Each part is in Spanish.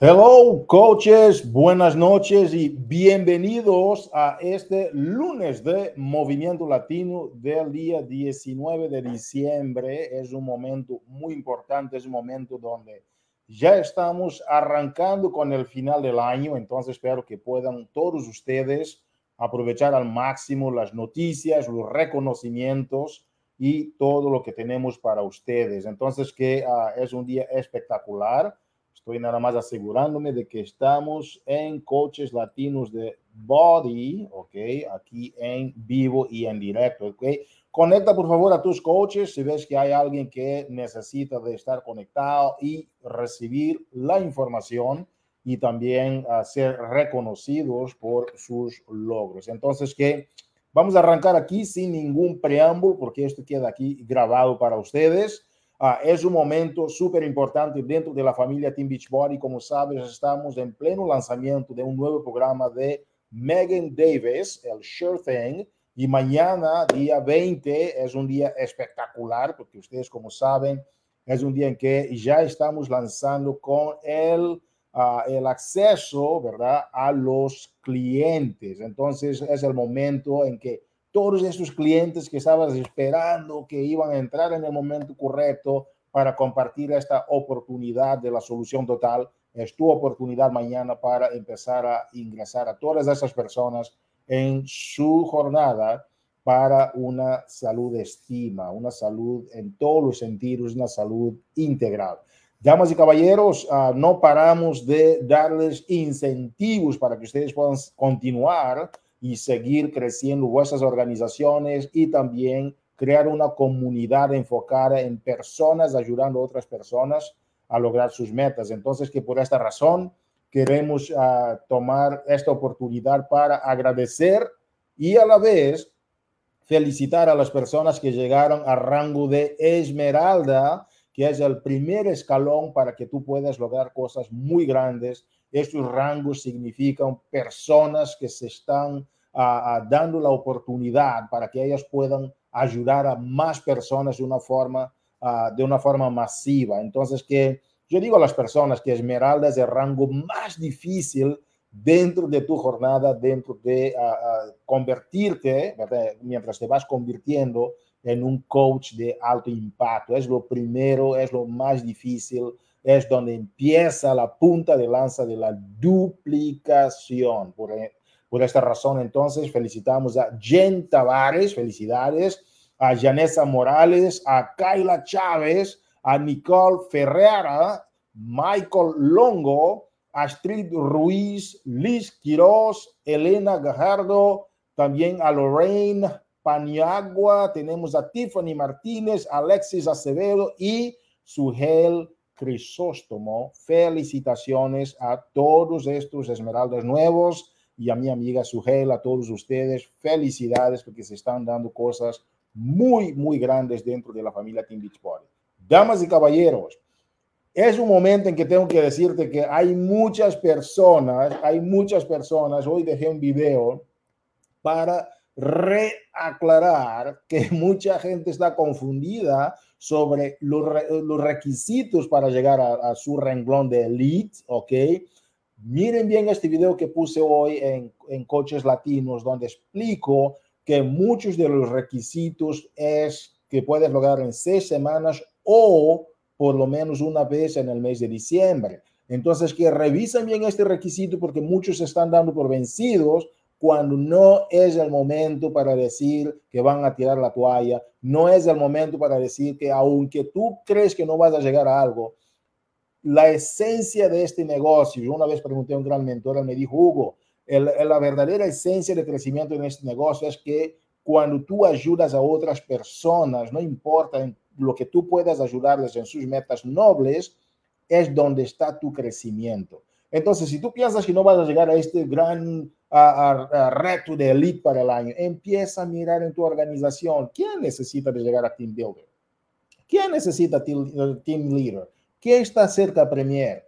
Hello, coaches, buenas noches y bienvenidos a este lunes de Movimiento Latino del día 19 de diciembre. Es un momento muy importante, es un momento donde ya estamos arrancando con el final del año, entonces espero que puedan todos ustedes aprovechar al máximo las noticias, los reconocimientos y todo lo que tenemos para ustedes. Entonces, que uh, es un día espectacular Estoy nada más asegurándome de que estamos en Coaches Latinos de Body, ¿ok? Aquí en vivo y en directo, ¿ok? Conecta por favor a tus coaches si ves que hay alguien que necesita de estar conectado y recibir la información y también a ser reconocidos por sus logros. Entonces, que vamos a arrancar aquí sin ningún preámbulo porque esto queda aquí grabado para ustedes. Ah, es un momento súper importante dentro de la familia Team Beachbody. Como sabes, estamos en pleno lanzamiento de un nuevo programa de Megan Davis, el Sure Thing. Y mañana, día 20, es un día espectacular porque ustedes, como saben, es un día en que ya estamos lanzando con el, uh, el acceso, ¿verdad?, a los clientes. Entonces, es el momento en que todos esos clientes que estabas esperando que iban a entrar en el momento correcto para compartir esta oportunidad de la solución total. Es tu oportunidad mañana para empezar a ingresar a todas esas personas en su jornada para una salud estima, una salud en todos los sentidos, una salud integral. Damas y caballeros, uh, no paramos de darles incentivos para que ustedes puedan continuar y seguir creciendo vuestras organizaciones y también crear una comunidad enfocada en personas, ayudando a otras personas a lograr sus metas. Entonces, que por esta razón queremos uh, tomar esta oportunidad para agradecer y a la vez felicitar a las personas que llegaron a rango de esmeralda, que es el primer escalón para que tú puedas lograr cosas muy grandes. Estos rangos significan personas que se están dando la oportunidad para que ellas puedan ayudar a más personas de una forma, de una forma masiva. Entonces, que yo digo a las personas que Esmeralda es el rango más difícil dentro de tu jornada, dentro de convertirte, mientras te vas convirtiendo en un coach de alto impacto. Es lo primero, es lo más difícil, es donde empieza la punta de lanza de la duplicación. Por, por esta razón, entonces, felicitamos a Jen Tavares, felicidades, a Janessa Morales, a Kayla Chávez, a Nicole Ferrera, Michael Longo, Astrid Ruiz, Liz Quiroz, Elena Gajardo, también a Lorraine Paniagua, tenemos a Tiffany Martínez, Alexis Acevedo y Sugel Crisóstomo. Felicitaciones a todos estos esmeraldas nuevos y a mi amiga Sugel, a todos ustedes, felicidades porque se están dando cosas muy, muy grandes dentro de la familia Team Beachbody. Damas y caballeros, es un momento en que tengo que decirte que hay muchas personas, hay muchas personas, hoy dejé un video para reaclarar que mucha gente está confundida sobre los, los requisitos para llegar a, a, su renglón de elite, ¿ok? Miren bien este video que puse hoy en, Coches Latinos, donde explico que muchos de los requisitos es que puedes lograr en seis semanas o por lo menos una vez en el mes de diciembre. Entonces, que revisen bien este requisito porque muchos se están dando por vencidos cuando no es el momento para decir que van a tirar la toalla, no es el momento para decir que aunque tú crees que no vas a llegar a algo, la esencia de este negocio. Una vez pregunté a un gran mentor, me dijo, Hugo, la verdadera esencia de crecimiento en este negocio es que cuando tú ayudas a otras personas, no importa lo que tú puedas ayudarles en sus metas nobles, es donde está tu crecimiento. Entonces, si tú piensas que no vas a llegar a este gran a, a, reto de elite para el año, empieza a mirar en tu organización quién necesita de llegar a Team Builder, quién necesita team, team Leader, ¿Quién está cerca Premier?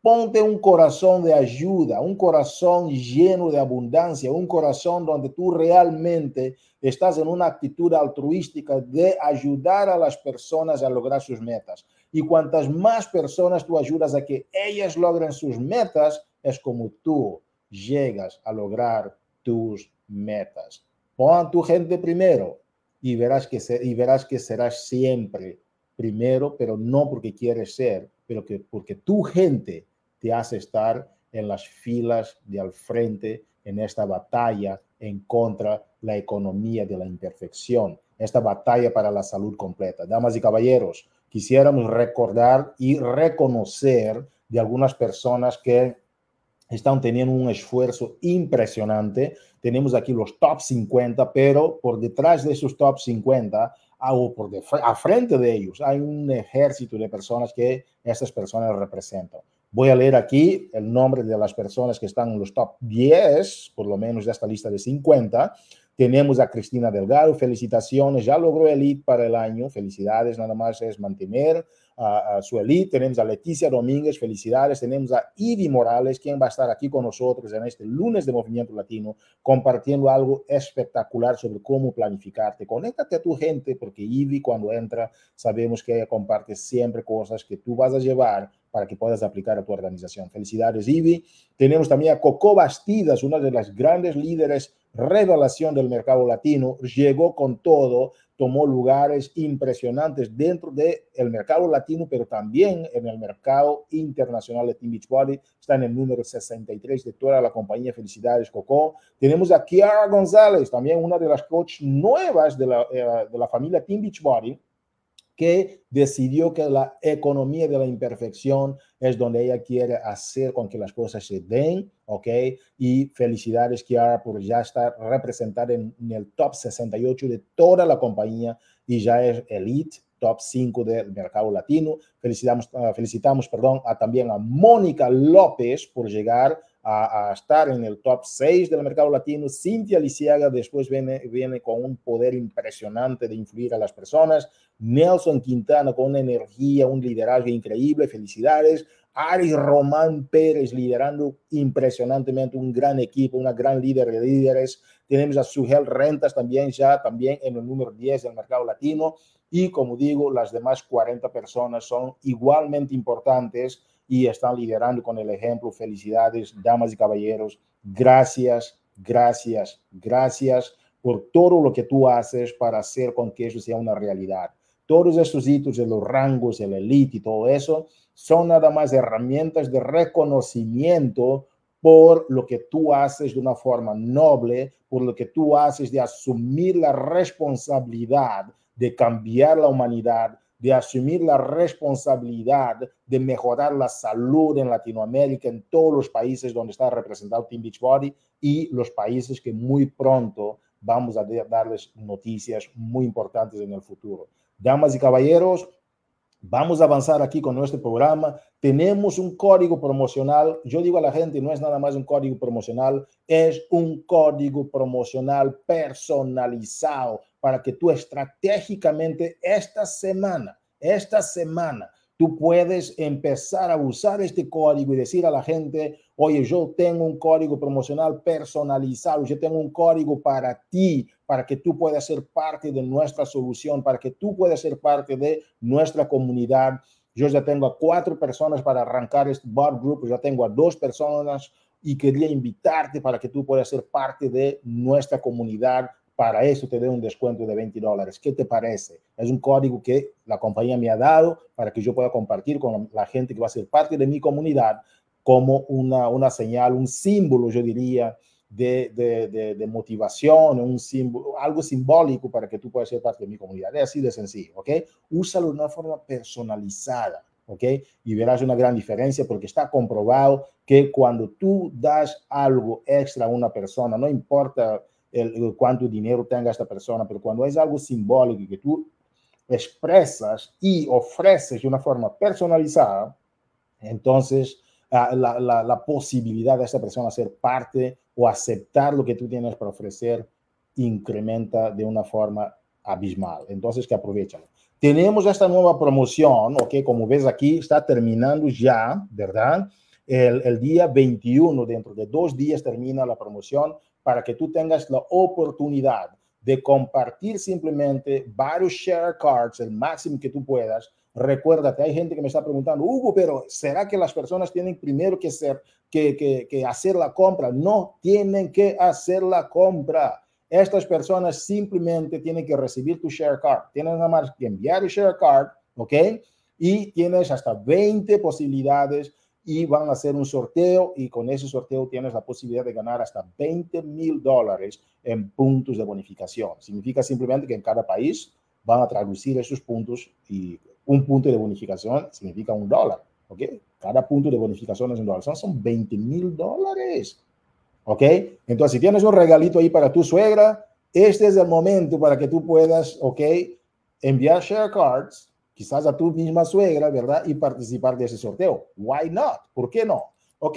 Ponte un corazón de ayuda, un corazón lleno de abundancia, un corazón donde tú realmente estás en una actitud altruística de ayudar a las personas a lograr sus metas. Y cuantas más personas tú ayudas a que ellas logren sus metas, es como tú llegas a lograr tus metas. Pon tu gente primero y verás que, y verás que serás siempre primero, pero no porque quieres ser, pero que porque tu gente te hace estar en las filas de al frente en esta batalla en contra la economía de la imperfección, esta batalla para la salud completa. Damas y caballeros, quisiéramos recordar y reconocer de algunas personas que están teniendo un esfuerzo impresionante. Tenemos aquí los top 50, pero por detrás de esos top 50 o por de, a frente de ellos hay un ejército de personas que estas personas representan. Voy a leer aquí el nombre de las personas que están en los top 10, por lo menos de esta lista de 50. Tenemos a Cristina Delgado, felicitaciones, ya logró elite para el año, felicidades, nada más es mantener a, su elite. Tenemos a Leticia Domínguez, felicidades. Tenemos a Ivy Morales, quien va a estar aquí con nosotros en este lunes de Movimiento Latino, compartiendo algo espectacular sobre cómo planificarte. Conéctate a tu gente, porque Ivy cuando entra, sabemos que ella comparte siempre cosas que tú vas a llevar para que puedas aplicar a tu organización. Felicidades, Ivy. Tenemos también a Coco Bastidas, una de las grandes líderes revelación del mercado latino, llegó con todo, tomó lugares impresionantes dentro del el mercado latino, pero también en el mercado internacional de Team Beachbody. Está en el número 63 de toda la compañía. Felicidades, Coco. Tenemos a Kiara González, también una de las coaches nuevas de la, eh, de la familia Team Beachbody que decidió que la economía de la imperfección es donde ella quiere hacer con que las cosas se den, ¿ok? Y felicidades, Kiara, por ya estar representada en, el top 68 de toda la compañía y ya es elite, top 5 del mercado latino. Felicitamos, uh, felicitamos perdón, a, también a Mónica López por llegar a, estar en el top 6 del mercado latino. Cintia Lisiaga después viene, viene con un poder impresionante de influir a las personas. Nelson Quintana con una energía, un liderazgo increíble. Felicidades. Ari Román Pérez liderando impresionantemente un gran equipo, una gran líder de líderes. Tenemos a Sugel Rentas también ya, también en el número 10 del mercado latino. Y como digo, las demás 40 personas son igualmente importantes y están liderando con el ejemplo. Felicidades, damas y caballeros. Gracias, gracias, gracias por todo lo que tú haces para hacer con que eso sea una realidad. Todos estos hitos de los rangos, el elite y todo eso son nada más herramientas de reconocimiento por lo que tú haces de una forma noble, por lo que tú haces de asumir la responsabilidad de cambiar la humanidad, de asumir la responsabilidad de mejorar la salud en Latinoamérica, en todos los países donde está representado Team Beachbody y los países que muy pronto vamos a darles noticias muy importantes en el futuro. Damas y caballeros, Vamos a avanzar aquí con nuestro programa. Tenemos un código promocional. Yo digo a la gente, no es nada más un código promocional, es un código promocional personalizado para que tú estratégicamente esta semana, esta semana, tú puedes empezar a usar este código y decir a la gente, oye, yo tengo un código promocional personalizado, yo tengo un código para ti, para que tú puedas ser parte de nuestra solución, para que tú puedas ser parte de nuestra comunidad. Yo ya tengo a cuatro personas para arrancar este bar group, ya tengo a dos personas y quería invitarte para que tú puedas ser parte de nuestra comunidad para eso te doy un descuento de 20 dólares. ¿Qué te parece? Es un código que la compañía me ha dado para que yo pueda compartir con la gente que va a ser parte de mi comunidad como una, una señal, un símbolo, yo diría, de, de, de, motivación, un símbolo, algo simbólico para que tú puedas ser parte de mi comunidad. Es así de sencillo, ¿ok? Úsalo de una forma personalizada, ¿ok? Y verás una gran diferencia porque está comprobado que cuando tú das algo extra a una persona, no importa el, cuánto dinero tenga esta persona, pero cuando es algo simbólico que tú expresas y ofreces de una forma personalizada, entonces uh, la, la, la, posibilidad de esta persona ser parte o aceptar lo que tú tienes para ofrecer incrementa de una forma abismal. Entonces, que aprovechalo. Tenemos esta nueva promoción, ok, como ves aquí, está terminando ya, ¿verdad? el, el día 21, dentro de dos días termina la promoción para que tú tengas la oportunidad de compartir simplemente varios share cards, el máximo que tú puedas. Recuérdate, hay gente que me está preguntando, Hugo, pero ¿será que las personas tienen primero que, ser, que, que, hacer la compra? No tienen que hacer la compra. Estas personas simplemente tienen que recibir tu share card. Tienen nada más que enviar el share card, ¿ok? Y tienes hasta 20 posibilidades y van a hacer un sorteo y con ese sorteo tienes la posibilidad de ganar hasta 20 mil dólares en puntos de bonificación. Significa simplemente que en cada país van a traducir esos puntos y un punto de bonificación significa un dólar, ¿ok? Cada punto de bonificación es un dólar, son, son 20 mil dólares, ¿ok? Entonces, si tienes un regalito ahí para tu suegra, este es el momento para que tú puedas, ¿ok? Enviar share cards quizás a tu misma suegra, ¿verdad? Y participar de ese sorteo. Why not? ¿Por qué no? Ok.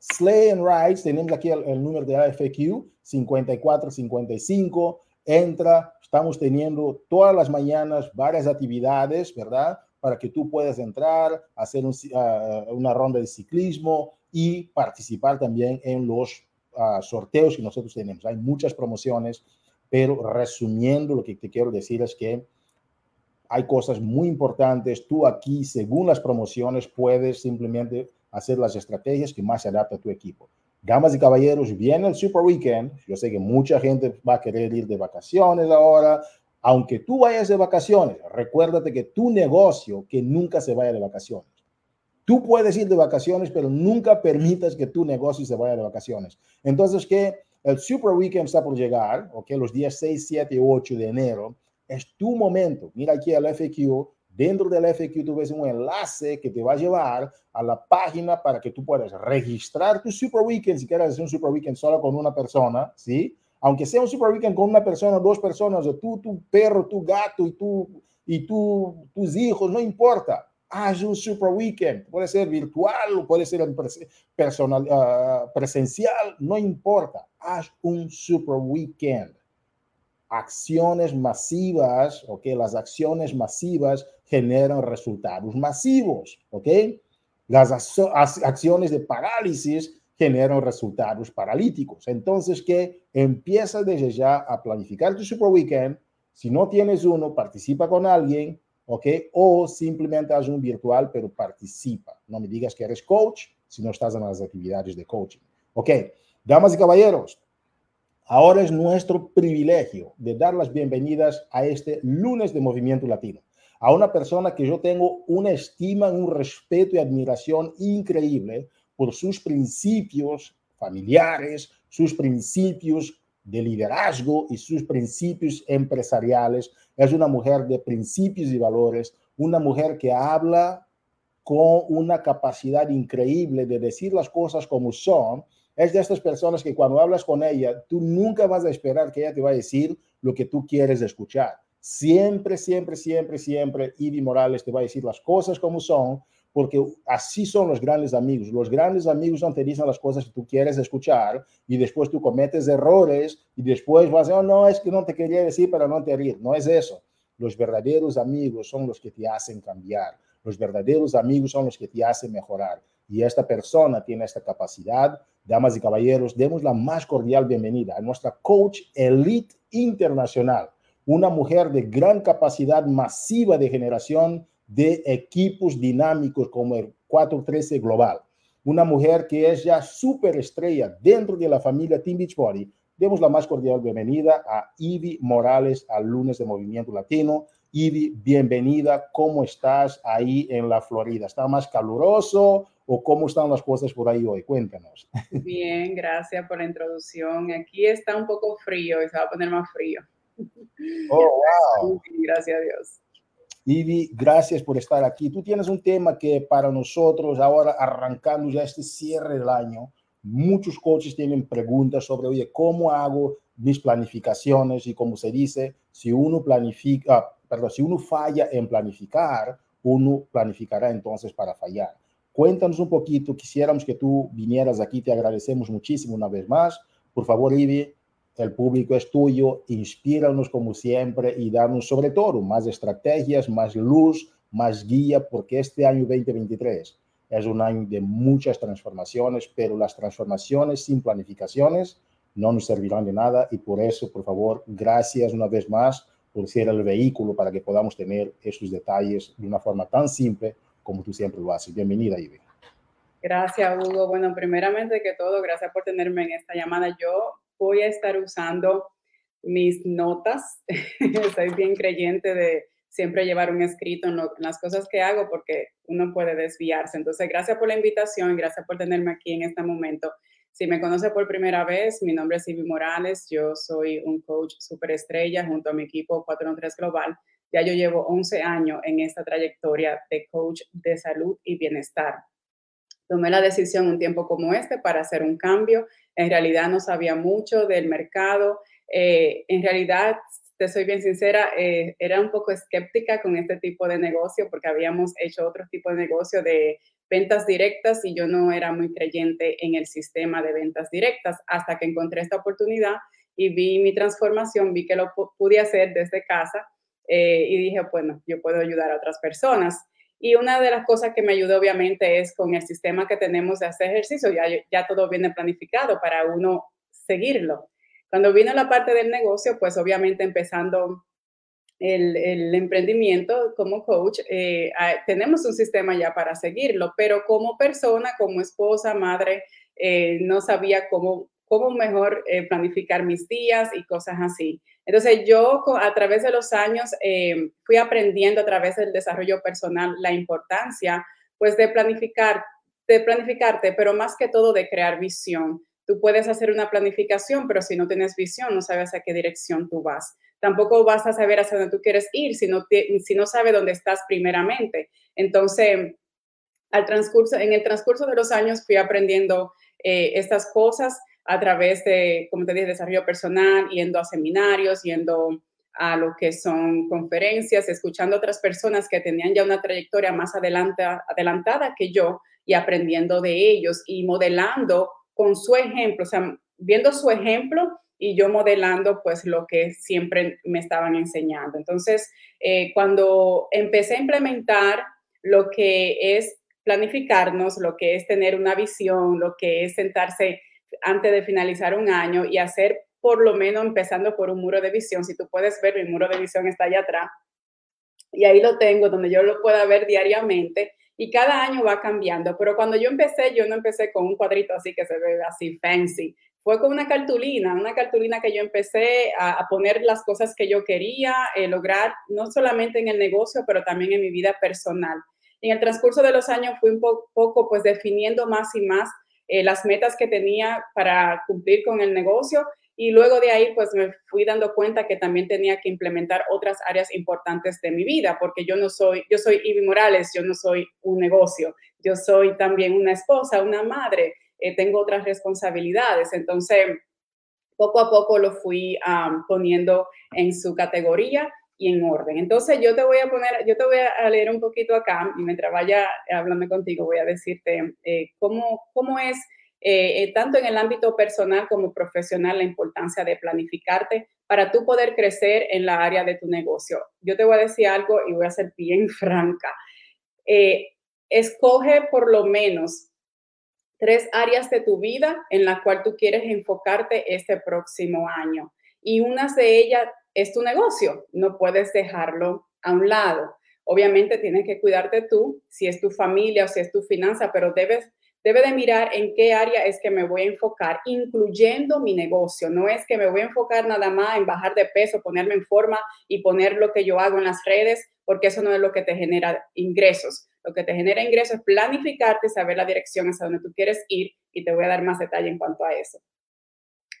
Slay and Rides, tenemos aquí el, número de AFQ 5455. Entra, estamos teniendo todas las mañanas varias actividades, ¿verdad? Para que tú puedas entrar, hacer ah, una ronda de ciclismo y participar también en los ah, sorteos que nosotros tenemos. Hay muchas promociones, pero resumiendo, lo que te quiero decir es que hay cosas muy importantes. Tú aquí, según las promociones, puedes simplemente hacer las estrategias que más se adapta a tu equipo. Damas y caballeros, viene el Super Weekend. Yo sé que mucha gente va a querer ir de vacaciones ahora. Aunque tú vayas de vacaciones, recuérdate que tu negocio que nunca se vaya de vacaciones. Tú puedes ir de vacaciones, pero nunca permitas que tu negocio se vaya de vacaciones. Entonces, que el Super Weekend está por llegar, ok, los días 6, 7 y 8 de enero es tu momento. Mira aquí el FQ. Dentro del FQ tú ves un enlace que te va a llevar a la página para que tú puedas registrar tu Super Weekend. Si quieres hacer un Super Weekend solo con una persona, ¿sí? Aunque sea un Super Weekend con una persona, dos personas, o tú, tu perro, tu gato y, tú, y tú, tus hijos, no importa. Haz un Super Weekend. Puede ser virtual puede ser personal, uh, presencial, no importa. Haz un Super Weekend acciones masivas, ¿ok? Las acciones masivas generan resultados masivos, ¿ok? Las acciones de parálisis generan resultados paralíticos. Entonces, que empieza desde ya a planificar tu super weekend. Si no tienes uno, participa con alguien, ¿ok? O simplemente haz un virtual, pero participa. No me digas que eres coach si no estás en las actividades de coaching, ¿ok? Damas y caballeros, Ahora es nuestro privilegio de dar las bienvenidas a este lunes de Movimiento Latino, a una persona que yo tengo una estima, un respeto y admiración increíble por sus principios familiares, sus principios de liderazgo y sus principios empresariales. Es una mujer de principios y valores, una mujer que habla con una capacidad increíble de decir las cosas como son es de estas personas que cuando hablas con ella, tú nunca vas a esperar que ella te va a decir lo que tú quieres escuchar. Siempre, siempre, siempre, siempre, Ivy Morales te va a decir las cosas como son, porque así son los grandes amigos. Los grandes amigos no te dicen las cosas que tú quieres escuchar y después tú cometes errores y después vas a oh, no, es que no te quería decir para no te rir. No es eso. Los verdaderos amigos son los que te hacen cambiar. Los verdaderos amigos son los que te hacen mejorar. Y esta persona tiene esta capacidad Damas y caballeros, demos la más cordial bienvenida a nuestra coach elite internacional, una mujer de gran capacidad masiva de generación de equipos dinámicos como el 413 Global. Una mujer que es ya súper estrella dentro de la familia Team Beachbody. Demos la más cordial bienvenida a Ivy Morales al lunes de Movimiento Latino. Ivy, bienvenida. ¿Cómo estás ahí en la Florida? ¿Está más caluroso o cómo están las cosas por ahí hoy? Cuéntanos. Bien, gracias por la introducción. Aquí está un poco frío y se va a poner más frío. Oh, wow. Gracias a Dios. Ivy, gracias por estar aquí. Tú tienes un tema que para nosotros, ahora arrancando ya este cierre del año, muchos coaches tienen preguntas sobre, oye, ¿cómo hago mis planificaciones? Y como se dice, si uno planifica, perdón, si uno falla en planificar, uno planificará entonces para fallar. Cuéntanos un poquito, quisiéramos que tú vinieras aquí, te agradecemos muchísimo una vez más. Por favor, Ivy, el público es tuyo, inspíranos como siempre y danos sobre todo más estrategias, más luz, más guía, porque este año 2023 Es un año de muchas transformaciones, pero las transformaciones sin planificaciones no nos servirán de nada y por eso, por favor, gracias una vez más por ser el vehículo para que podamos tener esos detalles de una forma tan simple como tú siempre lo haces. Bienvenida, Ivy. Gracias, Hugo. Bueno, primeramente que todo, gracias por tenerme en esta llamada. Yo voy a estar usando mis notas. Soy bien creyente de siempre llevar un escrito en, las cosas que hago porque uno puede desviarse. Entonces, gracias por la invitación gracias por tenerme aquí en este momento. Si me conoce por primera vez, mi nombre es Ivy Morales, yo soy un coach superestrella junto a mi equipo 413 Global. Ya yo llevo 11 años en esta trayectoria de coach de salud y bienestar. Tomé la decisión un tiempo como este para hacer un cambio. En realidad no sabía mucho del mercado. Eh, en realidad, te soy bien sincera, eh, era un poco escéptica con este tipo de negocio porque habíamos hecho otro tipo de negocio de ventas directas y yo no era muy creyente en el sistema de ventas directas hasta que encontré esta oportunidad y vi mi transformación, vi que lo pude hacer desde casa eh, y dije, bueno, yo puedo ayudar a otras personas. Y una de las cosas que me ayudó obviamente es con el sistema que tenemos de hacer ejercicio, ya, ya todo viene planificado para uno seguirlo. Cuando vino la parte del negocio, pues obviamente empezando el, emprendimiento como coach, eh, tenemos un sistema ya para seguirlo, pero como persona, como esposa, madre, eh, no sabía cómo, cómo mejor eh, planificar mis días y cosas así. Entonces yo a través de los años fui aprendiendo a través del desarrollo personal la importancia pues de planificar, de planificarte, pero más que todo de crear visión. Tú puedes hacer una planificación, pero si no tienes visión, no sabes a qué dirección tú vas tampoco vas a saber hacia dónde tú quieres ir si no, si no sabes dónde estás primeramente. Entonces, al transcurso, en el transcurso de los años fui aprendiendo eh, estas cosas a través de, como te dije, desarrollo personal, yendo a seminarios, yendo a lo que son conferencias, escuchando a otras personas que tenían ya una trayectoria más adelanta, adelantada que yo y aprendiendo de ellos y modelando con su ejemplo, o sea, viendo su ejemplo y yo modelando pues lo que siempre me estaban enseñando. Entonces, eh, cuando empecé a implementar lo que es planificarnos, lo que es tener una visión, lo que es sentarse antes de finalizar un año y hacer por lo menos empezando por un muro de visión. Si tú puedes ver, mi muro de visión está allá atrás. Y ahí lo tengo, donde yo lo pueda ver diariamente. Y cada año va cambiando. Pero cuando yo empecé, yo no empecé con un cuadrito así que se ve así fancy fue con una cartulina, una cartulina que yo empecé a, poner las cosas que yo quería eh, lograr, no solamente en el negocio, pero también en mi vida personal. En el transcurso de los años fui un poco, pues definiendo más y más eh, las metas que tenía para cumplir con el negocio. Y luego de ahí pues me fui dando cuenta que también tenía que implementar otras áreas importantes de mi vida, porque yo no soy, yo soy Ivy Morales, yo no soy un negocio, yo soy también una esposa, una madre, eh, tengo otras responsabilidades. Entonces, poco a poco lo fui poniendo en su categoría y en orden. Entonces, yo te voy a poner, yo te voy a leer un poquito acá y mientras vaya hablando contigo, voy a decirte eh, cómo, cómo es eh, tanto en el ámbito personal como profesional la importancia de planificarte para tú poder crecer en la área de tu negocio. Yo te voy a decir algo y voy a ser bien franca. escoge por lo menos tres áreas de tu vida en la cual tú quieres enfocarte este próximo año. Y una de ellas es tu negocio. No puedes dejarlo a un lado. Obviamente tienes que cuidarte tú, si es tu familia o si es tu finanza, pero debes debe de mirar en qué área es que me voy a enfocar, incluyendo mi negocio. No es que me voy a enfocar nada más en bajar de peso, ponerme en forma y poner lo que yo hago en las redes, porque eso no es lo que te genera ingresos. Lo que te genera ingresos es planificarte, saber la dirección hacia donde tú quieres ir y te voy a dar más detalle en cuanto a eso.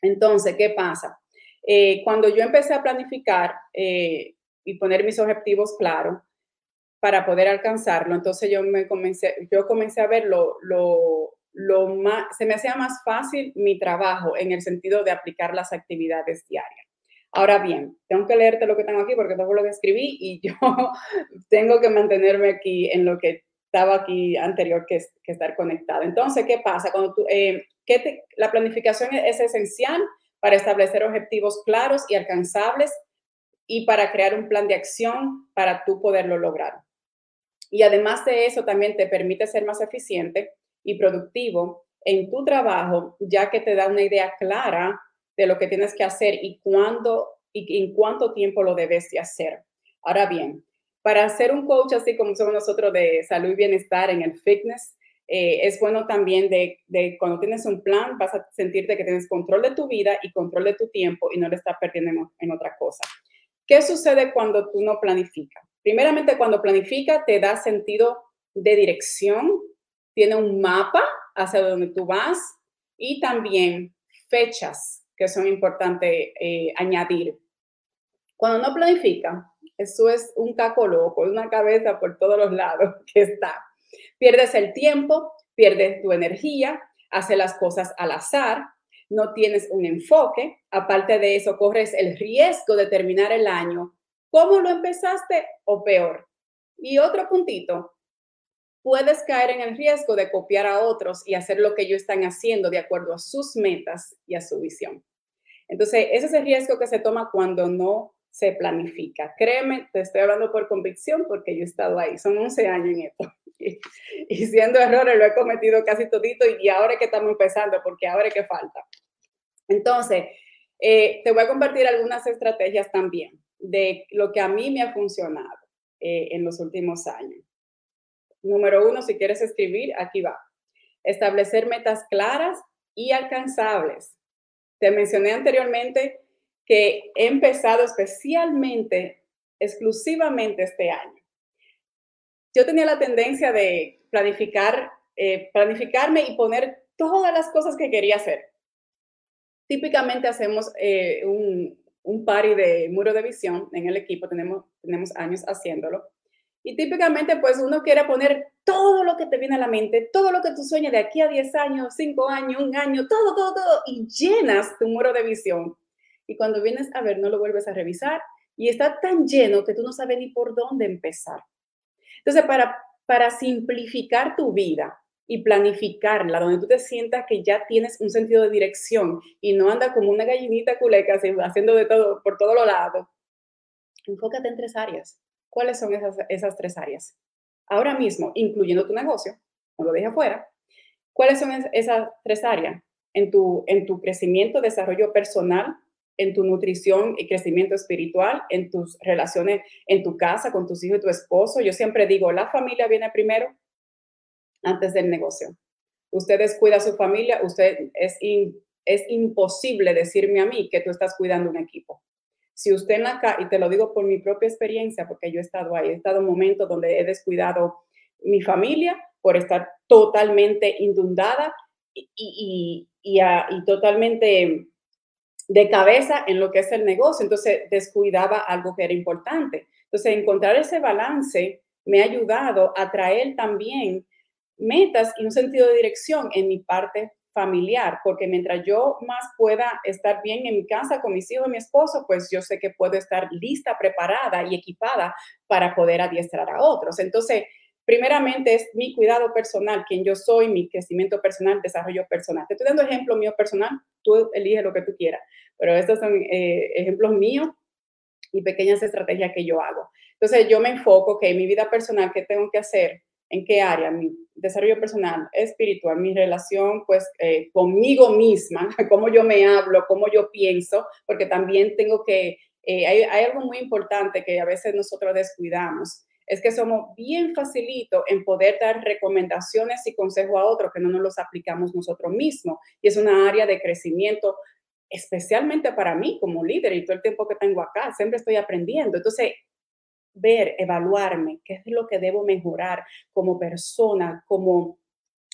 Entonces, ¿qué pasa? Eh, cuando yo empecé a planificar eh, y poner mis objetivos claros para poder alcanzarlo, entonces yo me comencé, yo comencé a ver lo, lo, lo más, se me hacía más fácil mi trabajo en el sentido de aplicar las actividades diarias. Ahora bien, tengo que leerte lo que tengo aquí porque todo lo que escribí y yo tengo que mantenerme aquí en lo que estaba aquí anterior que, que estar conectado. Entonces, ¿qué pasa? Cuando tú, eh, la planificación es esencial para establecer objetivos claros y alcanzables y para crear un plan de acción para tú poderlo lograr. Y además de eso, también te permite ser más eficiente y productivo en tu trabajo, ya que te da una idea clara de lo que tienes que hacer y cuándo y en cuánto tiempo lo debes de hacer. Ahora bien, para ser un coach así como somos nosotros de salud y bienestar en el fitness, eh, es bueno también de, cuando tienes un plan, vas a sentirte que tienes control de tu vida y control de tu tiempo y no le estás perdiendo en, en otra cosa. ¿Qué sucede cuando tú no planificas? Primeramente, cuando planifica, te da sentido de dirección, tiene un mapa hacia donde tú vas y también fechas que son importantes eh, añadir. Cuando no planifica, eso es un caco loco, una cabeza por todos los lados que está. Pierdes el tiempo, pierdes tu energía, haces las cosas al azar, no tienes un enfoque. Aparte de eso, corres el riesgo de terminar el año como lo empezaste o peor. Y otro puntito, puedes caer en el riesgo de copiar a otros y hacer lo que ellos están haciendo de acuerdo a sus metas y a su visión. Entonces, ese es el riesgo que se toma cuando no se planifica. Créeme, te estoy hablando por convicción porque yo he estado ahí, son 11 años en esto. Y, siendo errores lo he cometido casi todito y, ahora es que estamos empezando porque ahora que falta. Entonces, eh, te voy a compartir algunas estrategias también de lo que a mí me ha funcionado eh, en los últimos años. Número uno, si quieres escribir, aquí va. Establecer metas claras y alcanzables. Te mencioné anteriormente que he empezado especialmente, exclusivamente este año. Yo tenía la tendencia de planificar, eh, planificarme y poner todas las cosas que quería hacer. Típicamente hacemos eh, un, un party de muro de visión en el equipo, tenemos, tenemos años haciéndolo. Y típicamente, pues uno quiere poner todo lo que te viene a la mente, todo lo que tú sueñas de aquí a 10 años, 5 años, un año, todo, todo, todo, y llenas tu muro de visión y cuando vienes a ver no lo vuelves a revisar y está tan lleno que tú no sabes ni por dónde empezar. Entonces, para, para simplificar tu vida y planificarla, donde tú te sientas que ya tienes un sentido de dirección y no anda como una gallinita culeca haciendo de todo por todos los lados, enfócate en tres áreas. ¿Cuáles son esas, esas tres áreas? Ahora mismo, incluyendo tu negocio, no lo dejes afuera, ¿cuáles son esas tres áreas? En tu, en tu crecimiento, desarrollo personal en tu nutrición y crecimiento espiritual, en tus relaciones en tu casa, con tus hijos y tu esposo. Yo siempre digo, la familia viene primero antes del negocio. Usted descuida a su familia, usted es, es imposible decirme a mí que tú estás cuidando un equipo. Si usted en y te lo digo por mi propia experiencia, porque yo he estado ahí, he estado en momentos donde he descuidado mi familia por estar totalmente inundada y, y, y, y totalmente de cabeza en lo que es el negocio, entonces descuidaba algo que era importante. Entonces, encontrar ese balance me ha ayudado a traer también metas y un sentido de dirección en mi parte familiar, porque mientras yo más pueda estar bien en mi casa con mis hijos y mi esposo, pues yo sé que puedo estar lista, preparada y equipada para poder adiestrar a otros. Entonces, primeramente es mi cuidado personal, quien yo soy, mi crecimiento personal, desarrollo personal. Te estoy dando ejemplo mío personal, tú eliges lo que tú quieras, pero estos son eh, ejemplos míos y pequeñas estrategias que yo hago. Entonces yo me enfoco en mi vida personal, ¿qué tengo que hacer? ¿En qué área? Mi desarrollo personal, espiritual, mi relación pues eh, conmigo misma, cómo yo me hablo, cómo yo pienso, porque también tengo que, eh, hay, hay algo muy importante que a veces nosotros descuidamos es que somos bien facilito en poder dar recomendaciones y consejos a otros que no nos los aplicamos nosotros mismos. Y es una área de crecimiento, especialmente para mí como líder y todo el tiempo que tengo acá, siempre estoy aprendiendo. Entonces, ver, evaluarme, qué es lo que debo mejorar como persona, como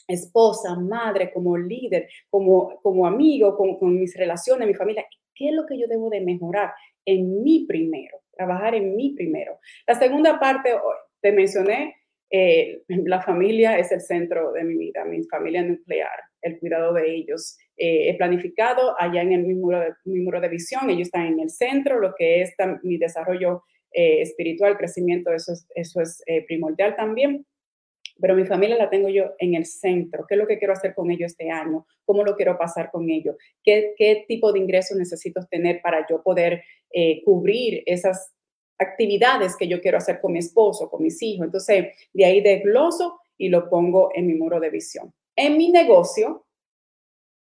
esposa, madre, como líder, como, como amigo, con, con mis relaciones, mi familia, qué es lo que yo debo de mejorar en mí primero trabajar en mí primero. La segunda parte, te mencioné, eh, la familia es el centro de mi vida, mi familia nuclear, el cuidado de ellos. Eh, he planificado allá en el, mi, muro de, mi muro de visión, ellos están en el centro, lo que es mi desarrollo eh, espiritual, crecimiento, eso es, eso es primordial también pero mi familia la tengo yo en el centro. ¿Qué es lo que quiero hacer con ellos este año? ¿Cómo lo quiero pasar con ellos? ¿Qué, qué tipo de ingresos necesito tener para yo poder eh, cubrir esas actividades que yo quiero hacer con mi esposo, con mis hijos. Entonces, de ahí desgloso y lo pongo en mi muro de visión. En mi negocio,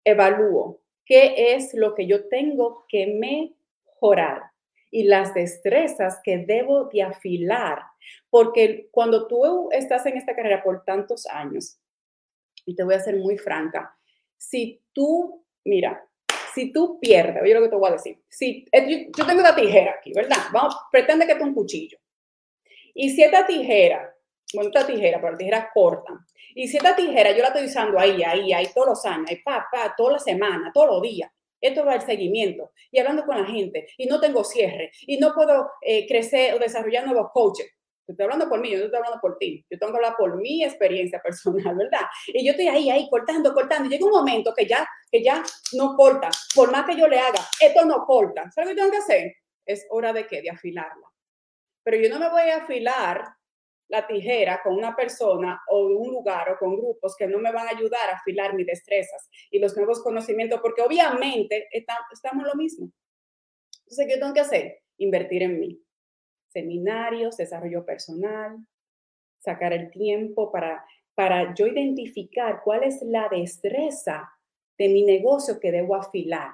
evalúo qué es lo que yo tengo que mejorar y las destrezas que debo de afilar. Porque cuando tú estás en esta carrera por tantos años, y te voy a ser muy franca, si tú, mira, si tú pierdes, oye lo que te voy a decir, si eh, yo, tengo una tijera aquí, ¿verdad? Vamos, pretende que es un cuchillo. Y si esta tijera, bueno, esta tijera, pero la tijera corta, y si esta tijera yo la estoy usando ahí, ahí, ahí, todos los años, ahí, pa, pa, toda la semana, todos los días, esto va el seguimiento y hablando con la gente y no tengo cierre y no puedo eh, crecer o desarrollar nuevos coaches. Estoy hablando por mí, yo no estoy hablando por ti. Yo tengo que hablar por mi experiencia personal, ¿verdad? Y yo estoy ahí, ahí, cortando, cortando. Y llega un momento que ya, que ya no corta. Por más que yo le haga, esto no corta. ¿Sabes lo que tengo que hacer? Es hora de qué? De afilarla. Pero yo no me voy a afilar la tijera con una persona o un lugar o con grupos que no me van a ayudar a afilar mis destrezas y los nuevos conocimientos, porque obviamente estamos lo mismo. Entonces, ¿qué tengo que hacer? Invertir en mí. Seminarios, desarrollo personal, sacar el tiempo para, para yo identificar cuál es la destreza de mi negocio que debo afilar.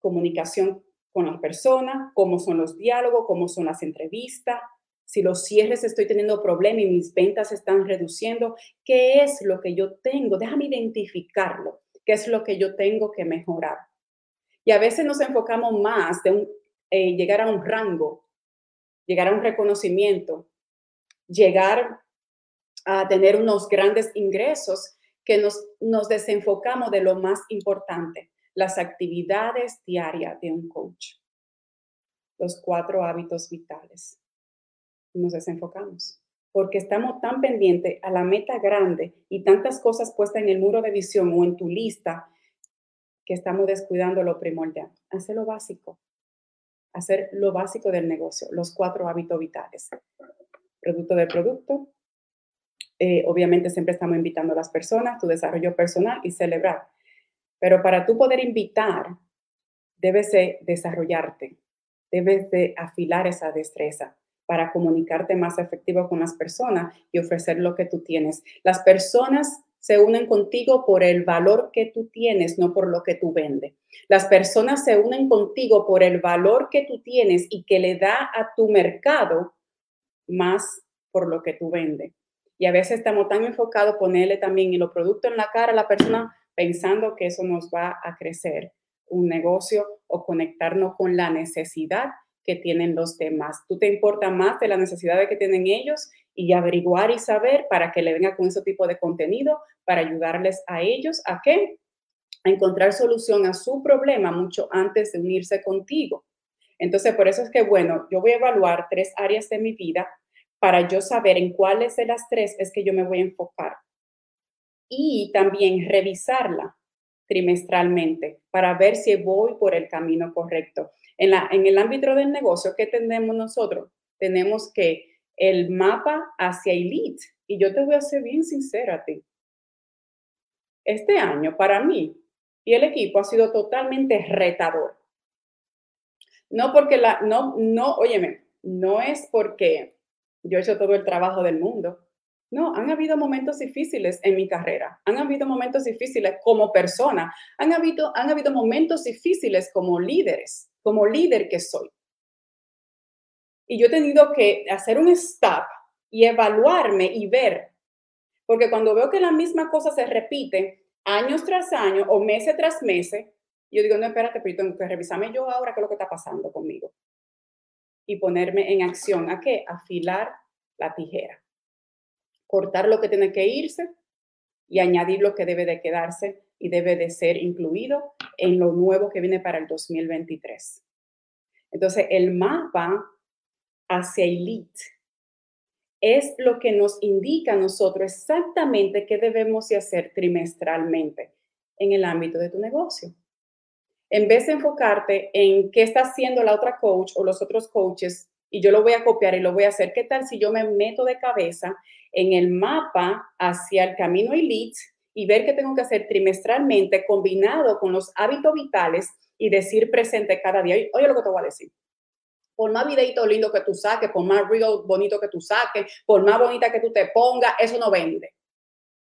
Comunicación con las personas, cómo son los diálogos, cómo son las entrevistas, si los cierres estoy teniendo problemas y mis ventas están reduciendo, ¿qué es lo que yo tengo? Déjame identificarlo. ¿Qué es lo que yo tengo que mejorar? Y a veces nos enfocamos más de eh, llegar a un rango, llegar a un reconocimiento, llegar a tener unos grandes ingresos que nos, nos desenfocamos de lo más importante, las actividades diarias de un coach. Los cuatro hábitos vitales nos desenfocamos, porque estamos tan pendientes a la meta grande y tantas cosas puestas en el muro de visión o en tu lista que estamos descuidando lo primordial. Hacer lo básico, hacer lo básico del negocio, los cuatro hábitos vitales. Producto de producto. Eh, obviamente siempre estamos invitando a las personas, tu desarrollo personal y celebrar. Pero para tú poder invitar, debes de desarrollarte, debes de afilar esa destreza para comunicarte más efectivo con las personas y ofrecer lo que tú tienes. Las personas se unen contigo por el valor que tú tienes, no por lo que tú vendes. Las personas se unen contigo por el valor que tú tienes y que le da a tu mercado más por lo que tú vendes. Y a veces estamos tan enfocados ponerle también y los productos en la cara a la persona pensando que eso nos va a crecer un negocio o conectarnos con la necesidad que tienen los demás. Tú te importa más de la necesidad que tienen ellos y averiguar y saber para que le venga con ese tipo de contenido, para ayudarles a ellos a qué? A encontrar solución a su problema mucho antes de unirse contigo. Entonces, por eso es que, bueno, yo voy a evaluar tres áreas de mi vida para yo saber en cuáles de las tres es que yo me voy a enfocar. Y también revisarla trimestralmente para ver si voy por el camino correcto. En, la, en el ámbito del negocio, ¿qué tenemos nosotros? Tenemos que el mapa hacia elite. Y yo te voy a ser bien sincera ti. Este año, para mí y el equipo, ha sido totalmente retador. No porque la, no, no, óyeme, no es porque yo he hecho todo el trabajo del mundo. No, han habido momentos difíciles en mi carrera, han habido momentos difíciles como persona, han habido, han habido momentos difíciles como líderes como líder que soy. Y yo he tenido que hacer un stop y evaluarme y ver, porque cuando veo que la misma cosa se repite años tras año o meses tras meses, yo digo, no, espérate, pero yo tengo que revisarme yo ahora qué es lo que está pasando conmigo. Y ponerme en acción. ¿A qué? Afilar la tijera. Cortar lo que tiene que irse y añadir lo que debe de quedarse y debe de ser incluido en lo nuevo que viene para el 2023. Entonces, el mapa hacia Elite es lo que nos indica a nosotros exactamente qué debemos de hacer trimestralmente en el ámbito de tu negocio. En vez de enfocarte en qué está haciendo la otra coach o los otros coaches y yo lo voy a copiar y lo voy a hacer, ¿qué tal si yo me meto de cabeza en el mapa hacia el camino elite y ver qué tengo que hacer trimestralmente combinado con los hábitos vitales y decir presente cada día? Oye lo que te voy a decir. Por más videito lindo que tú saques, por más reel bonito que tú saques, por más bonita que tú te pongas, eso no vende.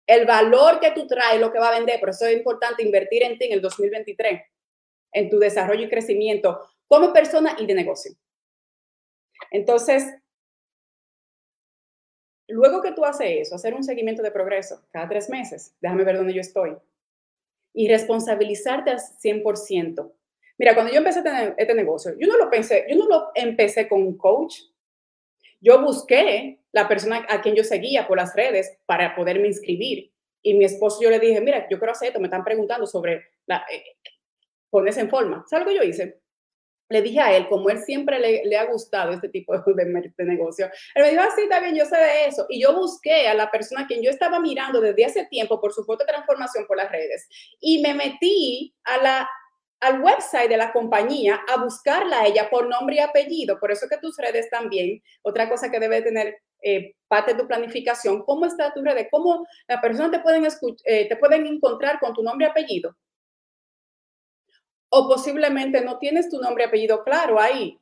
El valor que tú traes lo que va a vender. Por eso es importante invertir en ti en el 2023, en tu desarrollo y crecimiento como persona y de negocio. Entonces, luego que tú haces eso, hacer un seguimiento de progreso cada tres meses, déjame ver dónde yo estoy, y responsabilizarte al 100%. Mira, cuando yo empecé tener este negocio, yo no lo pensé, yo no lo empecé con un coach. Yo busqué la persona a quien yo seguía por las redes para poderme inscribir. Y mi esposo yo le dije, mira, yo quiero hacer esto, me están preguntando sobre la, eh, ponerse en forma. ¿Sabes lo que yo hice? Le dije a él, como él siempre le, ha gustado este tipo de, de, negocio, él me dijo, ah, está bien, yo sé de eso. Y yo busqué a la persona a quien yo estaba mirando desde hace tiempo por su foto de transformación por las redes y me metí a la al website de la compañía a buscarla a ella por nombre y apellido. Por eso que tus redes también, otra cosa que debe tener eh, parte de tu planificación, cómo está tu red, cómo la persona te pueden, eh, te pueden encontrar con tu nombre y apellido. O posiblemente no tienes tu nombre y apellido claro ahí.